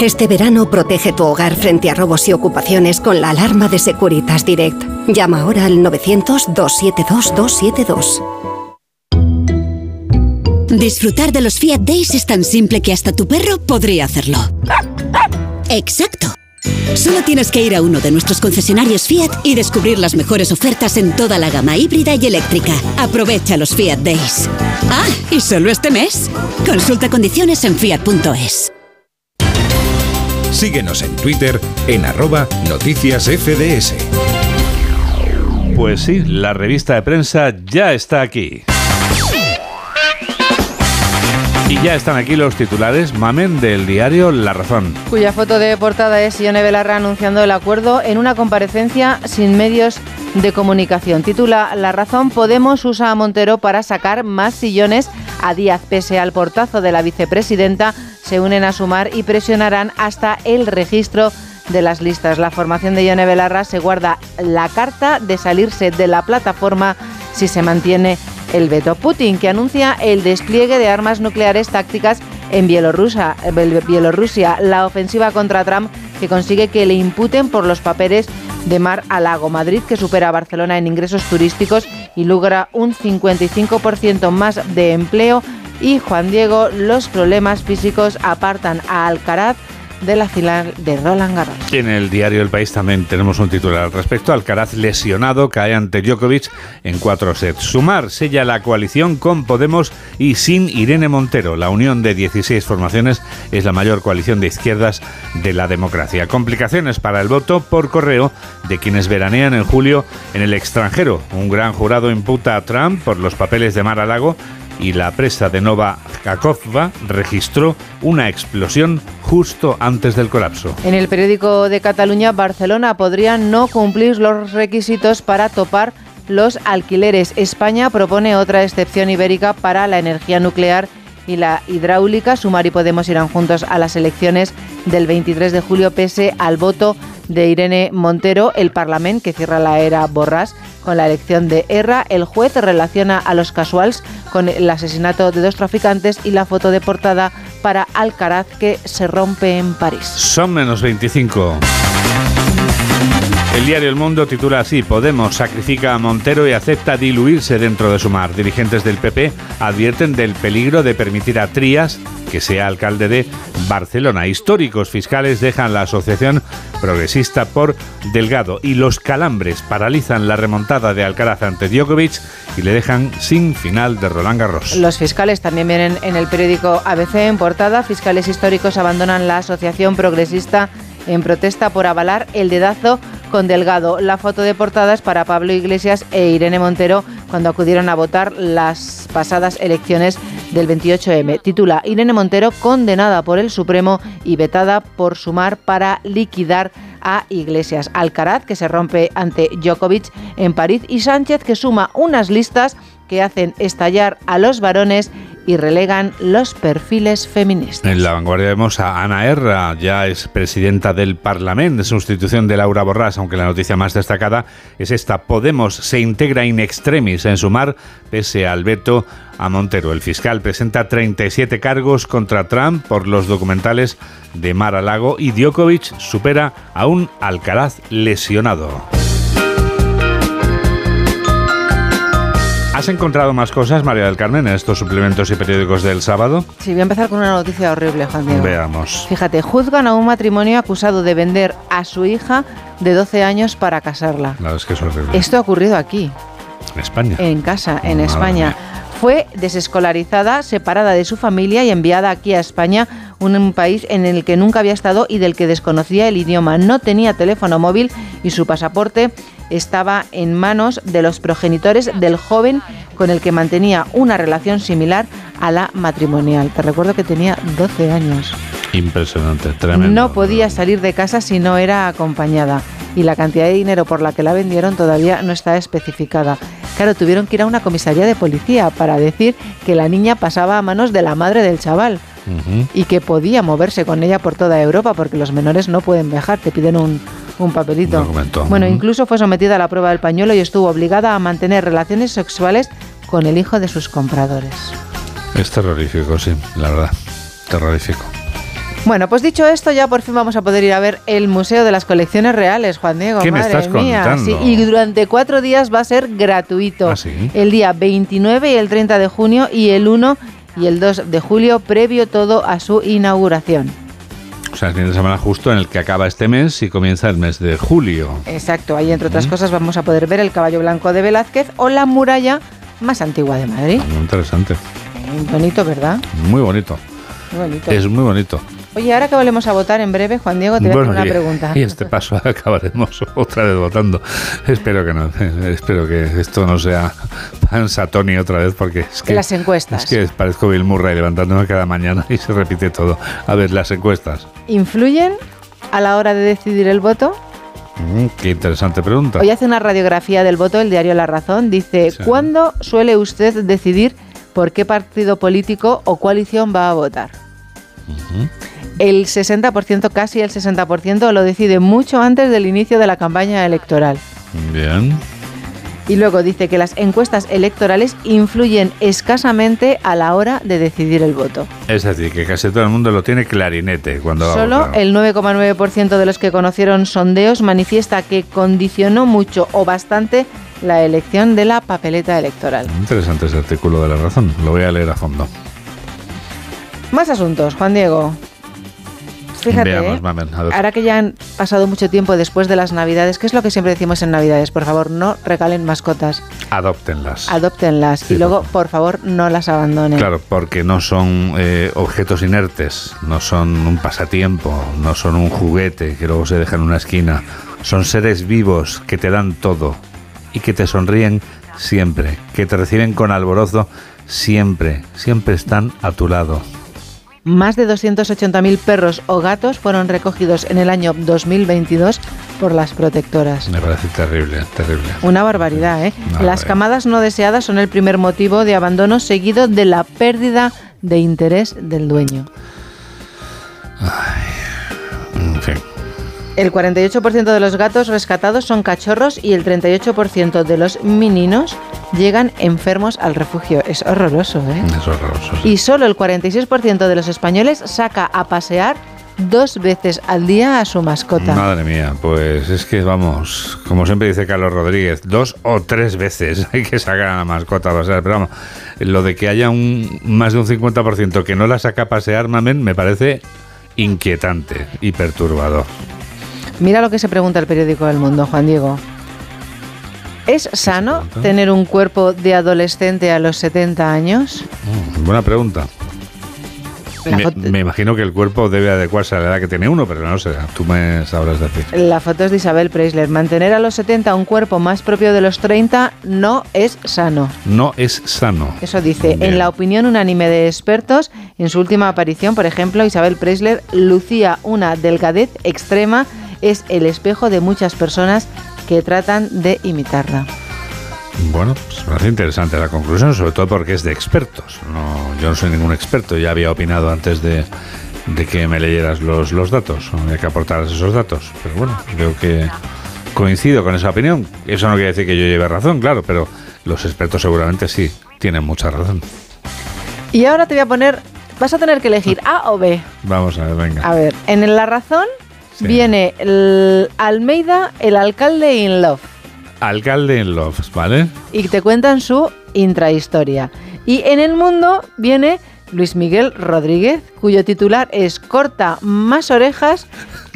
Este verano protege tu hogar frente a robos y ocupaciones con la alarma de Securitas Direct. Llama ahora al 900-272-272. Disfrutar de los Fiat Days es tan simple que hasta tu perro podría hacerlo. Exacto. Solo tienes que ir a uno de nuestros concesionarios Fiat y descubrir las mejores ofertas en toda la gama híbrida y eléctrica. Aprovecha los Fiat Days. Ah, y solo este mes. Consulta condiciones en fiat.es. Síguenos en Twitter en arroba noticias FDS. Pues sí, la revista de prensa ya está aquí. Y ya están aquí los titulares, mamen, del diario La Razón. Cuya foto de portada es Ione Belarra anunciando el acuerdo en una comparecencia sin medios de comunicación. Titula La razón, Podemos usa a Montero para sacar más sillones a Díaz. Pese al portazo de la vicepresidenta, se unen a sumar y presionarán hasta el registro de las listas. La formación de Ione Belarra se guarda la carta de salirse de la plataforma si se mantiene el veto. Putin, que anuncia el despliegue de armas nucleares tácticas en Bielorrusia, la ofensiva contra Trump que consigue que le imputen por los papeles de Mar a Lago. Madrid, que supera a Barcelona en ingresos turísticos y logra un 55% más de empleo. Y Juan Diego, los problemas físicos apartan a Alcaraz de la final de Roland Garros. En el diario El País también tenemos un titular al respecto. Alcaraz lesionado cae ante Djokovic en cuatro sets. Sumar sella la coalición con Podemos y sin Irene Montero. La unión de 16 formaciones es la mayor coalición de izquierdas de la democracia. Complicaciones para el voto por correo de quienes veranean en julio en el extranjero. Un gran jurado imputa a Trump por los papeles de Mar a Lago y la presa de Nova Kakhovka registró una explosión justo antes del colapso. En el periódico de Cataluña, Barcelona podría no cumplir los requisitos para topar los alquileres. España propone otra excepción ibérica para la energía nuclear y la hidráulica. Sumar y Podemos irán juntos a las elecciones del 23 de julio pese al voto de Irene Montero. El Parlamento, que cierra la era Borrás con la elección de Erra. El juez relaciona a los casuals con el asesinato de dos traficantes y la foto de portada para Alcaraz que se rompe en París. Son menos 25. El diario El Mundo titula así, Podemos sacrifica a Montero y acepta diluirse dentro de su mar. Dirigentes del PP advierten del peligro de permitir a Trías que sea alcalde de Barcelona. Históricos fiscales dejan la asociación progresista por Delgado y los calambres paralizan la remontada de Alcaraz ante Djokovic y le dejan sin final de Roland Garros. Los fiscales también vienen en el periódico ABC en portada. Fiscales históricos abandonan la asociación progresista en protesta por avalar el dedazo Delgado. La foto de portada es para Pablo Iglesias e Irene Montero cuando acudieron a votar las pasadas elecciones del 28M. Titula Irene Montero condenada por el Supremo y vetada por sumar para liquidar a Iglesias. Alcaraz, que se rompe ante Djokovic en París, y Sánchez, que suma unas listas que hacen estallar a los varones y relegan los perfiles feministas. En la vanguardia vemos a Ana Erra, ya es presidenta del Parlamento, de sustitución de Laura Borrás, aunque la noticia más destacada es esta. Podemos se integra in extremis en sumar, pese al veto a Montero. El fiscal presenta 37 cargos contra Trump por los documentales de Mar a Lago y Djokovic supera a un Alcaraz lesionado. ¿Has encontrado más cosas, María del Carmen, en estos suplementos y periódicos del sábado? Sí, voy a empezar con una noticia horrible, Juan Diego. Veamos. Fíjate, juzgan a un matrimonio acusado de vender a su hija de 12 años para casarla. La verdad es que es horrible. Esto ha ocurrido aquí. En España. En casa, en Madre España. mía. Fue desescolarizada, separada de su familia y enviada aquí a España, un país en el que nunca había estado y del que desconocía el idioma. No tenía teléfono móvil y su pasaporte estaba en manos de los progenitores del joven con el que mantenía una relación similar a la matrimonial. Te recuerdo que tenía 12 años. Impresionante, tremendo. No podía salir de casa si no era acompañada. Y la cantidad de dinero por la que la vendieron todavía no está especificada. Claro, tuvieron que ir a una comisaría de policía para decir que la niña pasaba a manos de la madre del chaval y que podía moverse con ella por toda Europa porque los menores no pueden viajar, te piden un, un papelito. documento. Bueno, incluso fue sometida a la prueba del pañuelo y estuvo obligada a mantener relaciones sexuales con el hijo de sus compradores. Es terrorífico, sí, la verdad. Terrorífico. Bueno, pues dicho esto, ya por fin vamos a poder ir a ver el Museo de las Colecciones Reales, Juan Diego. ¿Qué me madre estás mía. contando? Sí, y durante cuatro días va a ser gratuito. ¿Ah, sí? El día 29 y el 30 de junio y el 1 y el 2 de julio, previo todo a su inauguración. O sea, el fin de semana justo en el que acaba este mes y comienza el mes de julio. Exacto, ahí entre otras cosas vamos a poder ver el caballo blanco de Velázquez o la muralla más antigua de Madrid. Muy interesante. Muy bonito, ¿verdad? Muy bonito. Muy bonito. Es muy bonito. Oye, ahora que volvemos a votar en breve, Juan Diego, te voy a hacer una y, pregunta. y este paso acabaremos otra vez votando. Espero que no. Espero que esto no sea Panza Tony otra vez, porque es que. las encuestas. Es que parezco Bill Murray levantándome cada mañana y se repite todo. A ver, las encuestas. ¿Influyen a la hora de decidir el voto? Mm, qué interesante pregunta. Hoy hace una radiografía del voto el diario La Razón. Dice, Sí. ¿cuándo suele usted decidir por qué partido político o coalición va a votar? El 60%, casi el 60%, lo decide mucho antes del inicio de la campaña electoral. Bien. Y luego dice que las encuestas electorales influyen escasamente a la hora de decidir el voto. Es decir, que casi todo el mundo lo tiene clarinete cuando va a Solo votar. el 9,9% de los que conocieron sondeos manifiesta que condicionó mucho o bastante la elección de la papeleta electoral. Interesante ese artículo de la razón. Lo voy a leer a fondo. Más asuntos, Juan Diego. Fíjate, Veamos, ¿eh? mamen, ahora que ya han pasado mucho tiempo después de las Navidades, ¿qué es lo que siempre decimos en Navidades? Por favor, no regalen mascotas, Adóptenlas. adóptenlas Sí, y luego, por favor, no las abandonen. Claro, porque no son eh, objetos inertes, no son un pasatiempo, no son un juguete que luego se deja en una esquina. Son seres vivos que te dan todo y que te sonríen siempre, que te reciben con alborozo siempre, siempre están a tu lado. Más de 280.000 perros o gatos fueron recogidos en el año 2022 por las protectoras. Me parece terrible, terrible. Una barbaridad, ¿eh? las camadas no deseadas son el primer motivo de abandono seguido de la pérdida de interés del dueño. Fin. El 48% de los gatos rescatados son cachorros y el 38% de los meninos llegan enfermos al refugio. Es horroroso, ¿eh? Es horroroso. sí. Y solo el 46% de los españoles saca a pasear dos veces al día a su mascota. Madre mía, pues es que vamos, como siempre dice Carlos Rodríguez, dos o tres veces hay que sacar a la mascota a pasear. Pero vamos, lo de que haya un más de un 50% que no la saca a pasear, mamen, me parece inquietante y perturbador. Mira lo que se pregunta el periódico El Mundo, Juan Diego. ¿Es sano tener un cuerpo de adolescente a los 70 años? Mm, Buena pregunta. Me, imagino que el cuerpo debe adecuarse a la edad que tiene uno, pero no sé, tú me sabrás decir. La foto es de Isabel Preisler. Mantener a los 70 un cuerpo más propio de los 30 no es sano. No es sano. Eso dice, Bien. en la opinión unánime de expertos, en su última aparición, por ejemplo, Isabel Preisler lucía una delgadez extrema, es el espejo de muchas personas que tratan de imitarla. Bueno, pues me parece interesante la conclusión, sobre todo porque es de expertos. No, yo no soy ningún experto, ya había opinado antes de, de que me leyeras los, los datos, de que aportaras esos datos. Pero bueno, creo que coincido con esa opinión. Eso no quiere decir que yo lleve razón, claro, pero los expertos seguramente sí, tienen mucha razón. Y ahora te voy a poner, vas a tener que elegir A o B. Vamos a ver, venga. A ver, en La Razón Sí. viene el Almeida, el alcalde in love, Alcalde en Love, ¿vale? y te cuentan su intrahistoria. Y en El Mundo viene Luis Miguel Rodríguez, cuyo titular es Corta más orejas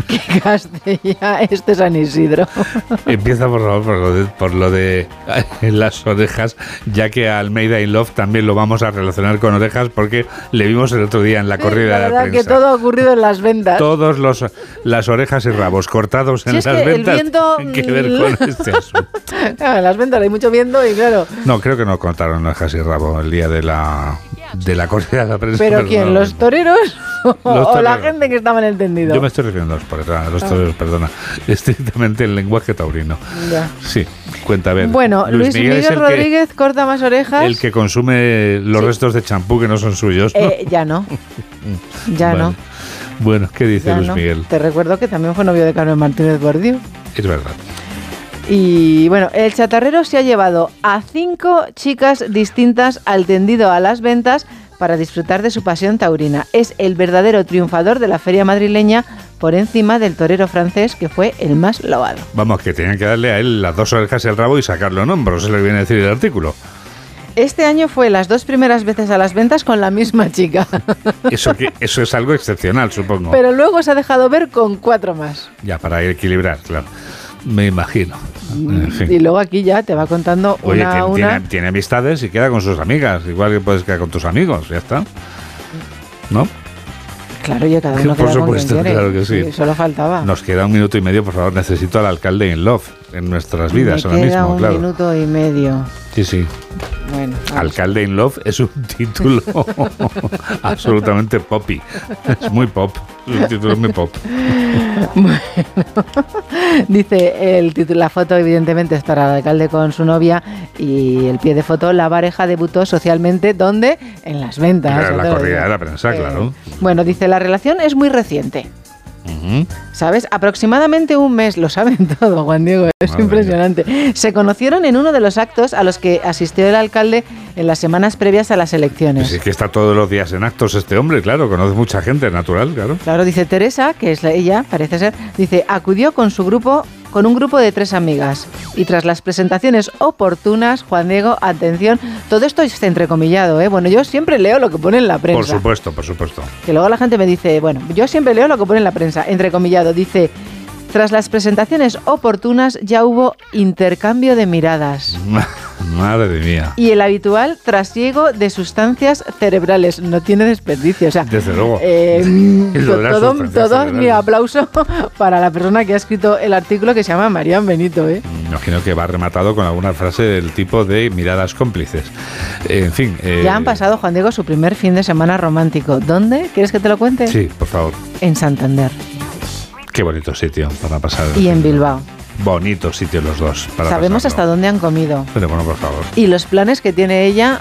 que. Este es San Isidro. Empieza por favor por lo de, por lo de las orejas, ya que a Almeida in Love también lo vamos a relacionar con orejas porque le vimos el otro día en la corrida La de la verdad que prensa. todo ha ocurrido en las ventas. Todos los las orejas y rabos cortados en Si las ventas viento- tienen que ver con este asunto. Claro, en las ventas hay mucho viento y claro. No, creo que no contaron orejas y rabo el día de la de la corrida de la prensa. ¿Pero quién? ¿Los toreros o, la gente que está mal entendido? Yo me estoy refiriendo a los, por- a los Ah. toreros, perdona. Estrictamente el lenguaje taurino. Ya. Sí, cuenta a ver. Bueno, Luis, Miguel, el que- Rodríguez corta más orejas. el que consume los restos de champú que no son suyos. ¿no? Eh, ya no. Ya Vale. no. Bueno, ¿qué dice ya Luis no. Miguel? Te recuerdo que también fue novio de Carmen Martínez Bordiú. Es verdad. Y bueno, el chatarrero se ha llevado a cinco chicas distintas al tendido a las ventas para disfrutar de su pasión taurina. Es el verdadero triunfador de la feria madrileña por encima del torero francés que fue el más loado. Vamos, que tenían que darle a él las dos orejas y el rabo y sacarlo en hombros, es lo que viene a decir el artículo. Este año fue las dos primeras veces a las ventas con la misma chica, Eso, que, eso es algo excepcional, supongo. pero luego se ha dejado ver con cuatro más. Ya, para equilibrar, claro. Me imagino. En fin. Y luego aquí ya te va contando Oye, una tiene, una. tiene- tiene amistades y queda con sus amigas, igual que puedes quedar con tus amigos, ya está. ¿No? Claro, ya cada uno Por queda con supuesto, quien claro que sí. Solo faltaba. Nos queda un minuto y medio, por favor. Necesito al alcalde in love en nuestras vidas Me ahora queda mismo, un claro. minuto y medio. Sí, sí. Bueno, Alcalde in Love es un título absolutamente poppy. Es muy pop. Es un título muy pop. Dice el título, la foto evidentemente es para el alcalde con su novia y el pie de foto, la pareja debutó socialmente, ¿dónde? En las ventas. Claro, la corrida de la prensa, Eh, claro. Bueno, dice, la relación es muy reciente. ¿Sabes? Aproximadamente un mes, lo saben todo, Juan Diego, es Madre impresionante. Se conocieron en uno de los actos a los que asistió el alcalde en las semanas previas a las elecciones. Pues es que está todos los días en actos este hombre, claro. Conoce mucha gente, natural, claro. Claro, dice Teresa, que es la- ella, parece ser, dice, acudió con su grupo, con un grupo de tres amigas. Y tras las presentaciones oportunas, Juan Diego, atención, todo esto es entrecomillado, ¿eh? Bueno, yo siempre leo lo que pone en la prensa. Por supuesto, por supuesto. Que luego la gente me dice, bueno, yo siempre leo lo que pone en la prensa, entrecomillado. Dice, tras las presentaciones oportunas ya hubo intercambio de miradas. Madre mía. Y el habitual trasiego de sustancias cerebrales. No tiene desperdicio. O sea, Desde luego. eh, todo todo mi aplauso para la persona que ha escrito el artículo que se llama Marian Benito. ¿eh? Imagino que va rematado con alguna frase del tipo de miradas cómplices. En fin. eh, Ya han pasado, Juan Diego, su primer fin de semana romántico. ¿Dónde? ¿Quieres que te lo cuente? Sí, por favor. En Santander Qué bonito sitio para pasar. y en Bilbao. Bonito sitio los dos. Para Sabemos pasarlo. hasta dónde han comido Pero bueno, por favor. y los planes que tiene ella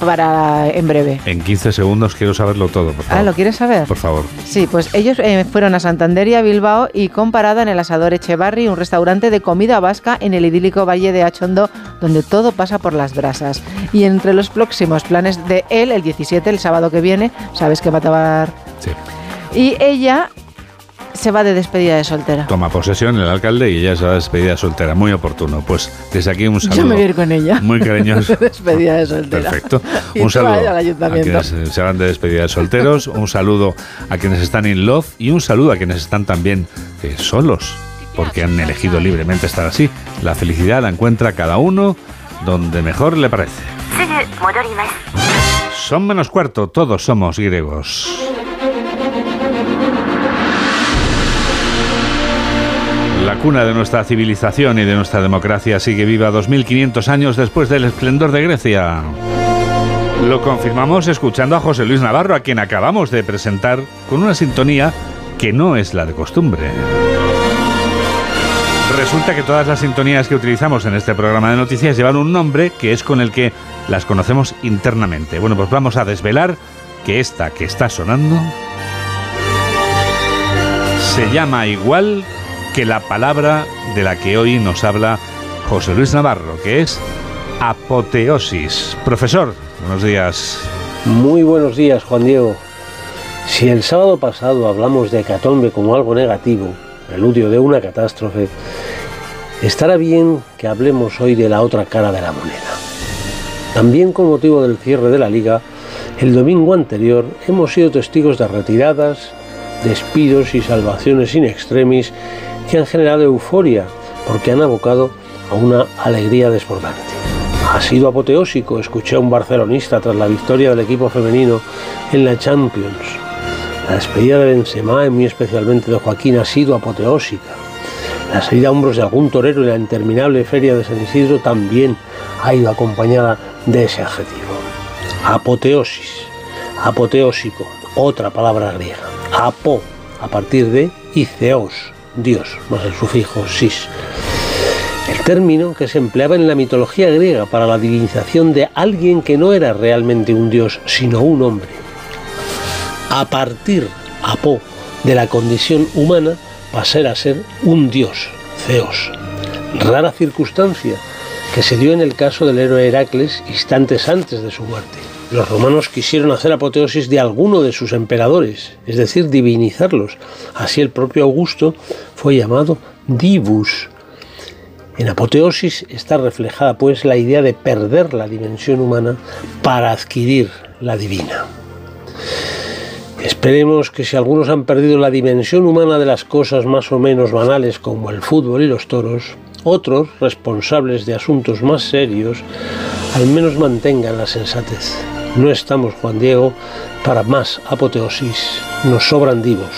para en breve. En 15 segundos quiero saberlo todo, por favor. Ah, ¿lo quieres saber? Por favor. Sí, pues ellos eh, fueron a Santander y a Bilbao y con parada en el Asador Echevarri, un restaurante de comida vasca en el idílico Valle de Achondo, donde todo pasa por las brasas. Y entre los próximos planes de él, el 17, el sábado que viene, sabes que va a tomar... Sí. Y ella se va de despedida de soltera. Toma posesión el alcalde y ella se va a despedida soltera. Muy oportuno. Pues desde aquí un saludo. Yo me voy a ir con ella. Muy cariñoso. despedida de soltera. Perfecto. Y Un saludo a quienes se van de despedida de solteros, un saludo a quienes están in love y un saludo a quienes están también eh, solos, porque han elegido libremente estar así. La felicidad la encuentra cada uno donde mejor le parece. Son menos cuarto, todos somos griegos. La cuna de nuestra civilización y de nuestra democracia sigue viva 2500 años después del esplendor de Grecia. Lo confirmamos escuchando a José Luis Navarro, a quien acabamos de presentar con una sintonía que no es la de costumbre. Resulta que todas las sintonías que utilizamos en este programa de noticias llevan un nombre que es con el que las conocemos internamente. Bueno, pues vamos a desvelar que esta que está sonando se llama igual que la palabra de la que hoy nos habla José Luis Navarro, que es apoteosis. Profesor, buenos días. Muy buenos días, Juan Diego. Si el sábado pasado hablamos de hecatombe como algo negativo, preludio de una catástrofe, estará bien que hablemos hoy de la otra cara de la moneda. También con motivo del cierre de la liga, el domingo anterior hemos sido testigos de retiradas, despidos y salvaciones in extremis que han generado euforia porque han abocado a una alegría desbordante. Ha sido apoteósico, escuché a un barcelonista tras la victoria del equipo femenino en la Champions. La despedida de Benzema y muy especialmente de Joaquín ha sido apoteósica. La salida a hombros de algún torero en la interminable feria de San Isidro también ha ido acompañada de ese adjetivo. Apoteosis, apoteósico, otra palabra griega. Apo, a partir de y theos, Dios, más el sufijo sis. El término que se empleaba en la mitología griega para la divinización de alguien que no era realmente un dios, sino un hombre. A partir, apo, de la condición humana, pasar a ser un dios, Zeus. Rara circunstancia que se dio en el caso del héroe Heracles instantes antes de su muerte. Los romanos quisieron hacer apoteosis de alguno de sus emperadores, es decir, divinizarlos. Así el propio Augusto fue llamado divus. En apoteosis está reflejada pues la idea de perder la dimensión humana para adquirir la divina. Esperemos que si algunos han perdido la dimensión humana de las cosas más o menos banales como el fútbol y los toros, otros, responsables de asuntos más serios, al menos mantengan la sensatez. No estamos, Juan Diego, para más apoteosis. Nos sobran divos.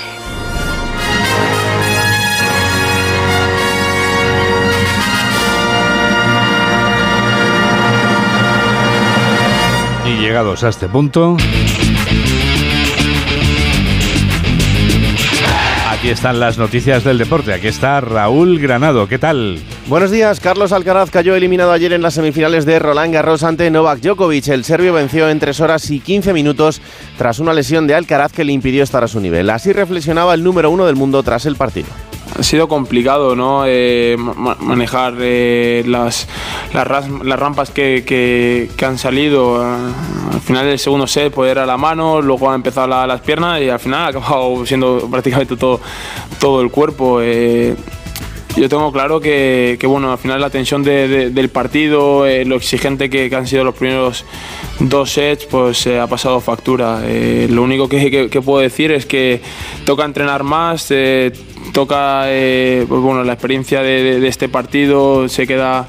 Y llegados a este punto, aquí están las noticias del deporte. Aquí está Raúl Granado. ¿Qué tal? Buenos días, Carlos Alcaraz cayó eliminado ayer en las semifinales de Roland Garros ante Novak Djokovic. El serbio venció en 3 horas y 15 minutos tras una lesión de Alcaraz que le impidió estar a su nivel. Así reflexionaba el número uno del mundo tras el partido. Ha sido complicado ¿no? Eh, ma- manejar eh, las, las, rampas que, que- han salido. Eh, Al final del segundo set pues era la mano, luego han empezado la- las piernas y al final ha acabado siendo prácticamente todo, todo el cuerpo. Eh, yo tengo claro que, bueno, al final la tensión de- de- del partido, eh, lo exigente que, han sido los primeros dos sets, pues eh, ha pasado factura. Eh, lo único que, puedo decir es que toca entrenar más, toca, pues bueno, la experiencia de este partido se queda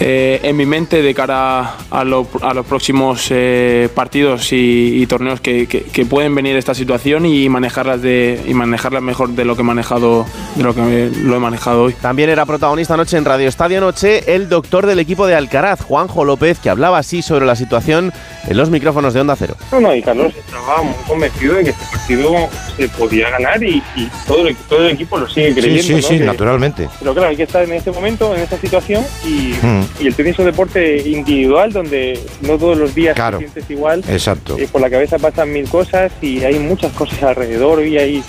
eh, en mi mente de cara a, lo- a los próximos eh, partidos y, y torneos que, que- que pueden venir esta situación y manejarlas de y manejarlas mejor de lo que he manejado de lo que me- lo he manejado hoy. También era protagonista anoche en Radio Estadio Noche el doctor del equipo de Alcaraz, Juanjo López, que hablaba así sobre la situación en los micrófonos de Onda Cero. No, no, y Carlos estaba muy convencido de que este partido se podía ganar y, y todo, el, todo el equipo lo sigue creyendo. sí, ¿no? sí, Que- naturalmente. Pero claro, hay que estar en este momento, en esta situación y, Mm. Y el tenis es un deporte individual donde no todos los días Claro. te sientes igual. Exacto. Eh, por la cabeza pasan mil cosas y hay muchas cosas alrededor y hay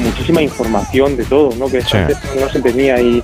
muchísima información de todo, ¿no? Que Sí. antes no se tenía y,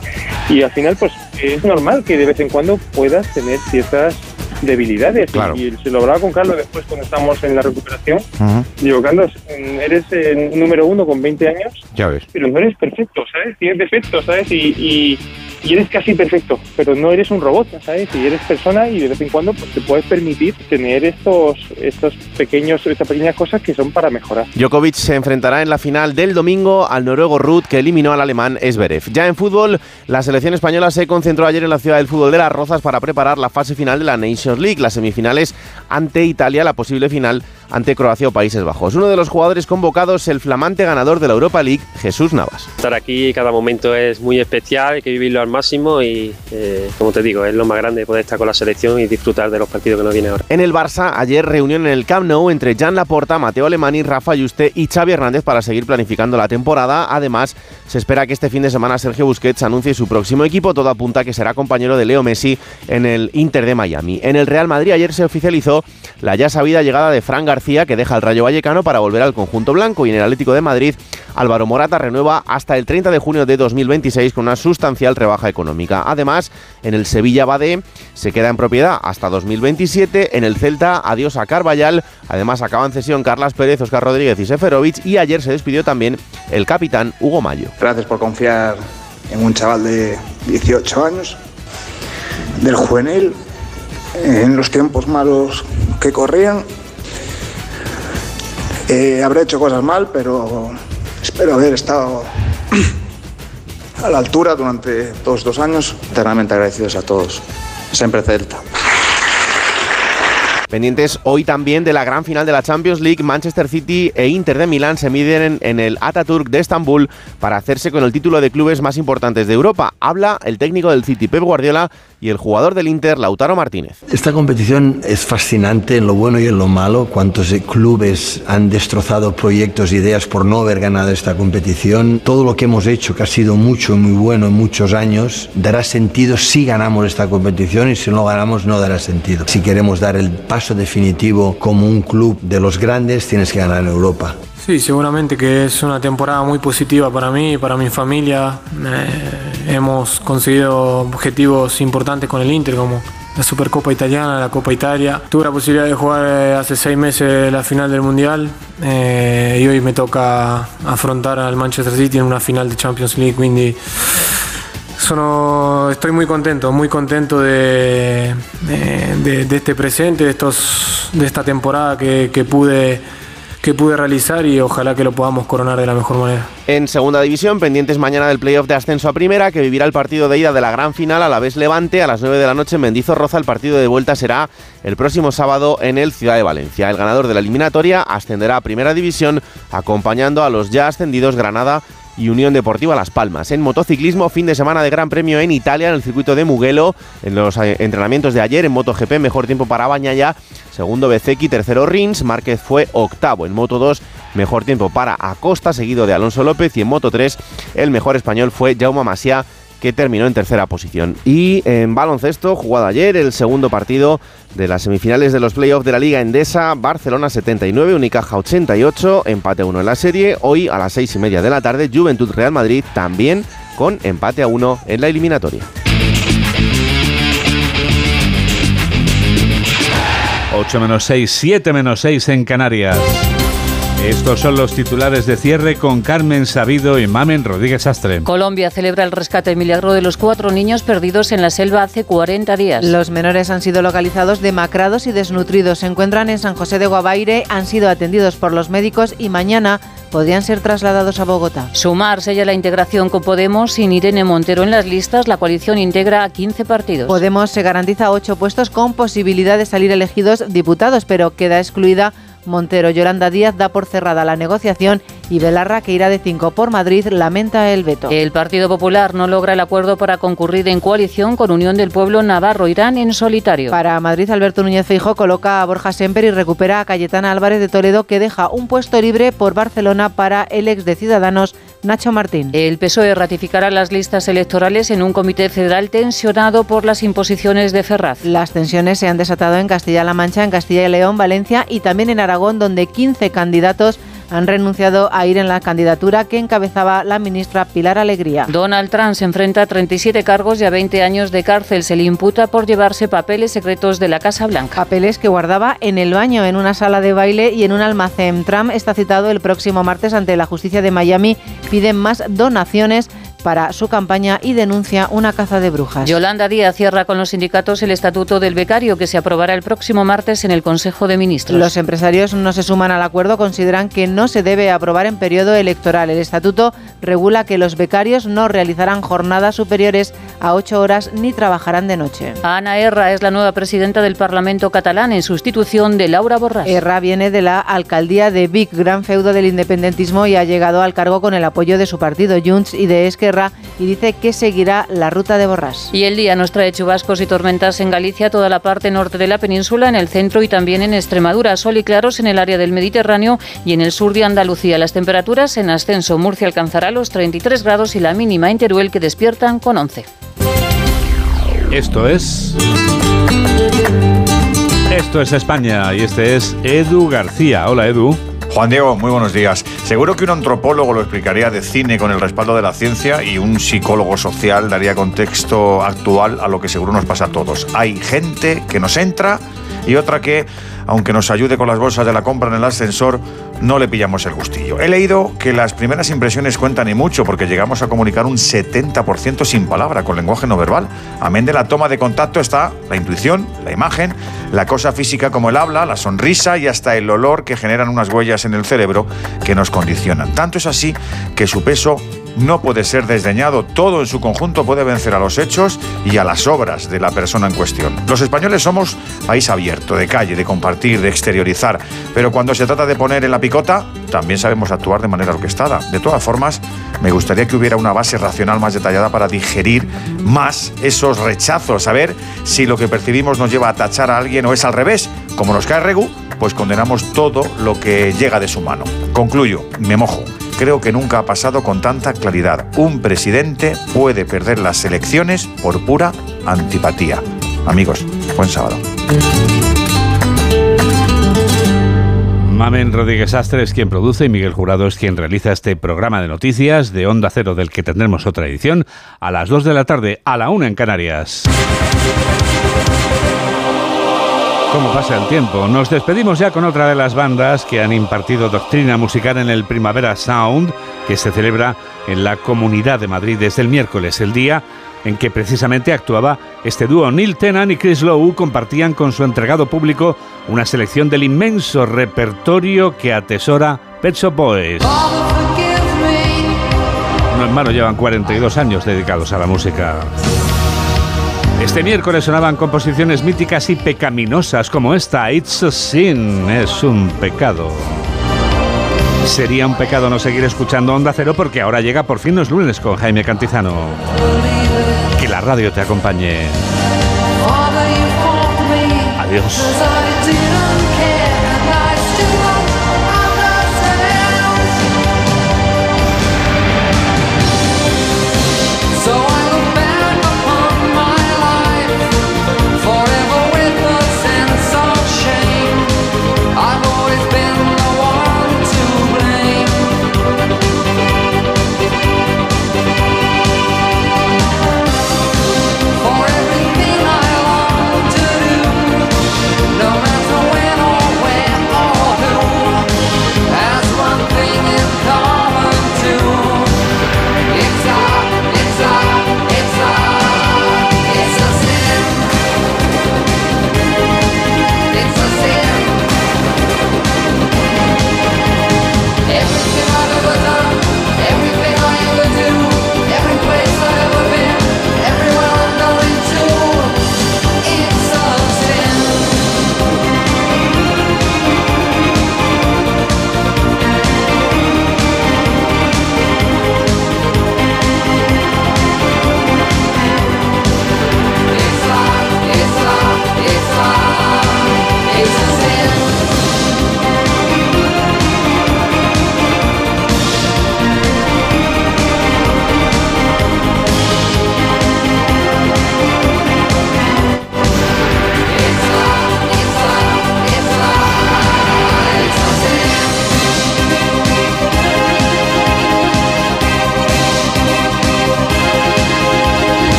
y al final pues es normal que de vez en cuando puedas tener ciertas debilidades Claro. y, se lo hablaba con Carlos después cuando estamos en la recuperación Ujú. digo Carlos eres eh, número uno con 20 años Ya ves. pero no eres perfecto, ¿sabes? Tienes defectos, ¿sabes? Y, y, y eres casi perfecto, pero no eres un robot, ¿sabes? Y eres persona y de vez en cuando pues, te puedes permitir tener estos, estos pequeños, estas pequeñas cosas que son para mejorar. Djokovic se enfrentará en la final del domingo al noruego Ruth, que eliminó al alemán Zverev. Ya en fútbol, la selección española se concentró ayer en la ciudad del fútbol de Las Rozas para preparar la fase final de la Nations League, las semifinales ante Italia, la posible final ante Croacia o Países Bajos. Uno de los jugadores convocados, el flamante ganador de la Europa League, Jesús Navas. Estar aquí, cada momento es muy especial, hay que vivirlo al máximo y, eh, como te digo, es lo más grande poder estar con la selección y disfrutar de los partidos que nos vienen ahora. En el Barça, ayer reunión en el Camp Nou entre Jan Laporta, Mateo Alemani, Rafa Yuste y Xavi Hernández para seguir planificando la temporada. Además, se espera que este fin de semana Sergio Busquets anuncie su próximo equipo. Todo apunta que será compañero de Leo Messi en el Inter de Miami. En el Real Madrid ayer se oficializó la ya sabida llegada de Fran García, que deja el Rayo Vallecano para volver al conjunto blanco. Y en el Atlético de Madrid, Álvaro Morata renueva hasta el 30 de junio de 2026 con una sustancial rebaja económica. Además, en el Sevilla Badé se queda en propiedad hasta 2027. En el Celta, adiós a Carvallal. Además, acaban cesión Carlas Pérez, Oscar Rodríguez y Seferovic. Y ayer se despidió también el capitán Hugo Mayo. Gracias por confiar en un chaval de 18 años, del juvenil, en los tiempos malos que corrían. Eh, habré hecho cosas mal, pero espero haber estado a la altura durante todos estos años. Eternamente agradecidos a todos. Siempre Celta. Pendientes hoy también de la gran final de la Champions League, Manchester City e Inter de Milán se miden en, el Ataturk de Estambul para hacerse con el título de clubes más importantes de Europa. Habla el técnico del City, Pep Guardiola, y el jugador del Inter, Lautaro Martínez. Esta competición es fascinante en lo bueno y en lo malo. Cuántos clubes han destrozado proyectos, ideas por no haber ganado esta competición. Todo lo que hemos hecho, que ha sido mucho y muy bueno en muchos años, dará sentido si ganamos esta competición y si no ganamos no dará sentido. Si queremos dar el paso definitivo como un club de los grandes, tienes que ganar en Europa. Sí, seguramente que es una temporada muy positiva para mí y para mi familia. Eh, hemos conseguido objetivos importantes con el Inter, como la Supercopa Italiana, la Copa Italia. Tuve la posibilidad de jugar eh, hace seis meses la final del Mundial eh, y hoy me toca afrontar al Manchester City en una final de Champions League, quindi sono, estoy muy contento, muy contento de, este presente, de, esta temporada que, que pude que pude realizar y ojalá que lo podamos coronar de la mejor manera. En segunda división, pendientes mañana del playoff de ascenso a primera, que vivirá el partido de ida de la gran final a la vez Levante a las 9 de la noche en Mendizorroza. El partido de vuelta será el próximo sábado en el Ciudad de Valencia. El ganador de la eliminatoria ascenderá a primera división acompañando a los ya ascendidos Granada y Unión Deportiva Las Palmas. En motociclismo, fin de semana de Gran Premio en Italia, en el circuito de Mugello, en los eh, entrenamientos de ayer, en MotoGP, mejor tiempo para Bañaya, segundo Bezeki, tercero Rins, Márquez fue octavo. En Moto 2, mejor tiempo para Acosta, seguido de Alonso López, y en Moto 3, el mejor español fue Jaume Masia, que terminó en tercera posición. Y en baloncesto, jugado ayer, el segundo partido de las semifinales de los playoffs de la Liga Endesa, Barcelona 79, Unicaja 88, empate a 1 en la serie. Hoy a las seis y media de la tarde, Juventud Real Madrid también con empate a 1 en la eliminatoria. 8 menos 6, 7 menos 6 en Canarias. Estos son los titulares de cierre con Carmen Sabido y Mamen Rodríguez Astre. Colombia celebra el rescate milagro de los cuatro niños perdidos en la selva hace 40 días. Los menores han sido localizados demacrados y desnutridos. Se encuentran en San José de Guavaire, han sido atendidos por los médicos y mañana podrían ser trasladados a Bogotá. Sumar sella la integración con Podemos sin Irene Montero en las listas. La coalición integra a 15 partidos. Podemos se garantiza ocho puestos con posibilidad de salir elegidos diputados, pero queda excluida Montero. Yolanda Díaz da por cerrada la negociación y Belarra, que irá de 5 por Madrid, lamenta el veto. El Partido Popular no logra el acuerdo para concurrir en coalición con Unión del Pueblo Navarro. Irán en solitario. Para Madrid, Alberto Núñez Feijóo coloca a Borja Semper y recupera a Cayetana Álvarez de Toledo, que deja un puesto libre por Barcelona para el ex de Ciudadanos, Nacho Martín. El PSOE ratificará las listas electorales en un comité federal tensionado por las imposiciones de Ferraz. Las tensiones se han desatado en Castilla-La Mancha, en Castilla y León, Valencia y también en Aragón, donde 15 candidatos han renunciado a ir en la candidatura que encabezaba la ministra Pilar Alegría. Donald Trump se enfrenta a 37 cargos y a 20 años de cárcel. Se le imputa por llevarse papeles secretos de la Casa Blanca. Papeles que guardaba en el baño, en una sala de baile y en un almacén. Trump está citado el próximo martes ante la justicia de Miami. Piden más donaciones para su campaña y denuncia una caza de brujas. Yolanda Díaz cierra con los sindicatos el estatuto del becario que se aprobará el próximo martes en el Consejo de Ministros. Los empresarios no se suman al acuerdo, consideran que no se debe aprobar en periodo electoral. El estatuto regula que los becarios no realizarán jornadas superiores a ocho horas ni trabajarán de noche. Ana Erra es la nueva presidenta del Parlamento catalán en sustitución de Laura Borràs. Erra viene de la alcaldía de Vic, gran feudo del independentismo y ha llegado al cargo con el apoyo de su partido Junts y de Esquerra y dice que seguirá la ruta de Borrás. Y el día nos trae chubascos y tormentas en Galicia, toda la parte norte de la península, en el centro y también en Extremadura. Sol y claros en el área del Mediterráneo y en el sur de Andalucía. Las temperaturas en ascenso. Murcia alcanzará los 33 grados y la mínima en Teruel que despiertan con 11. Esto es... Esto es España y este es Edu García. Hola Edu. Juan Diego, muy buenos días. Seguro que un antropólogo lo explicaría de cine con el respaldo de la ciencia y un psicólogo social daría contexto actual a lo que seguro nos pasa a todos. Hay gente que nos entra y otra que, aunque nos ayude con las bolsas de la compra en el ascensor, no le pillamos el gustillo. He leído que las primeras impresiones cuentan y mucho porque llegamos a comunicar un 70% sin palabra, con lenguaje no verbal. Amén de la toma de contacto está la intuición, la imagen, la cosa física como el habla, la sonrisa y hasta el olor que generan unas huellas en el cerebro que nos condicionan. Tanto es así que su peso no puede ser desdeñado. Todo en su conjunto puede vencer a los hechos y a las obras de la persona en cuestión. Los españoles somos país abierto, de calle, de compartir, de exteriorizar, pero cuando se trata de poner en la picota, también sabemos actuar de manera orquestada. De todas formas, me gustaría que hubiera una base racional más detallada para digerir más esos rechazos, saber si lo que percibimos nos lleva a tachar a alguien o es al revés. Como nos cae Regu, pues condenamos todo lo que llega de su mano. Concluyo, me mojo creo que nunca ha pasado con tanta claridad. Un presidente puede perder las elecciones por pura antipatía. Amigos, buen sábado. Mamen Rodríguez Astre es quien produce y Miguel Jurado es quien realiza este programa de noticias de Onda Cero del que tendremos otra edición a las 2 de la tarde, a la 1 en Canarias. ¿Cómo pasa el tiempo? Nos despedimos ya con otra de las bandas que han impartido doctrina musical en el Primavera Sound, que se celebra en la Comunidad de Madrid desde el miércoles, el día en que precisamente actuaba este dúo. Neil Tennant y Chris Lowe compartían con su entregado público una selección del inmenso repertorio que atesora Pet Shop Boys. No en llevan 42 años dedicados a la música. Este miércoles sonaban composiciones míticas y pecaminosas como esta, It's a Sin, es un pecado. Sería un pecado no seguir escuchando Onda Cero porque ahora llega por fin los lunes con Jaime Cantizano. Que la radio te acompañe. Adiós.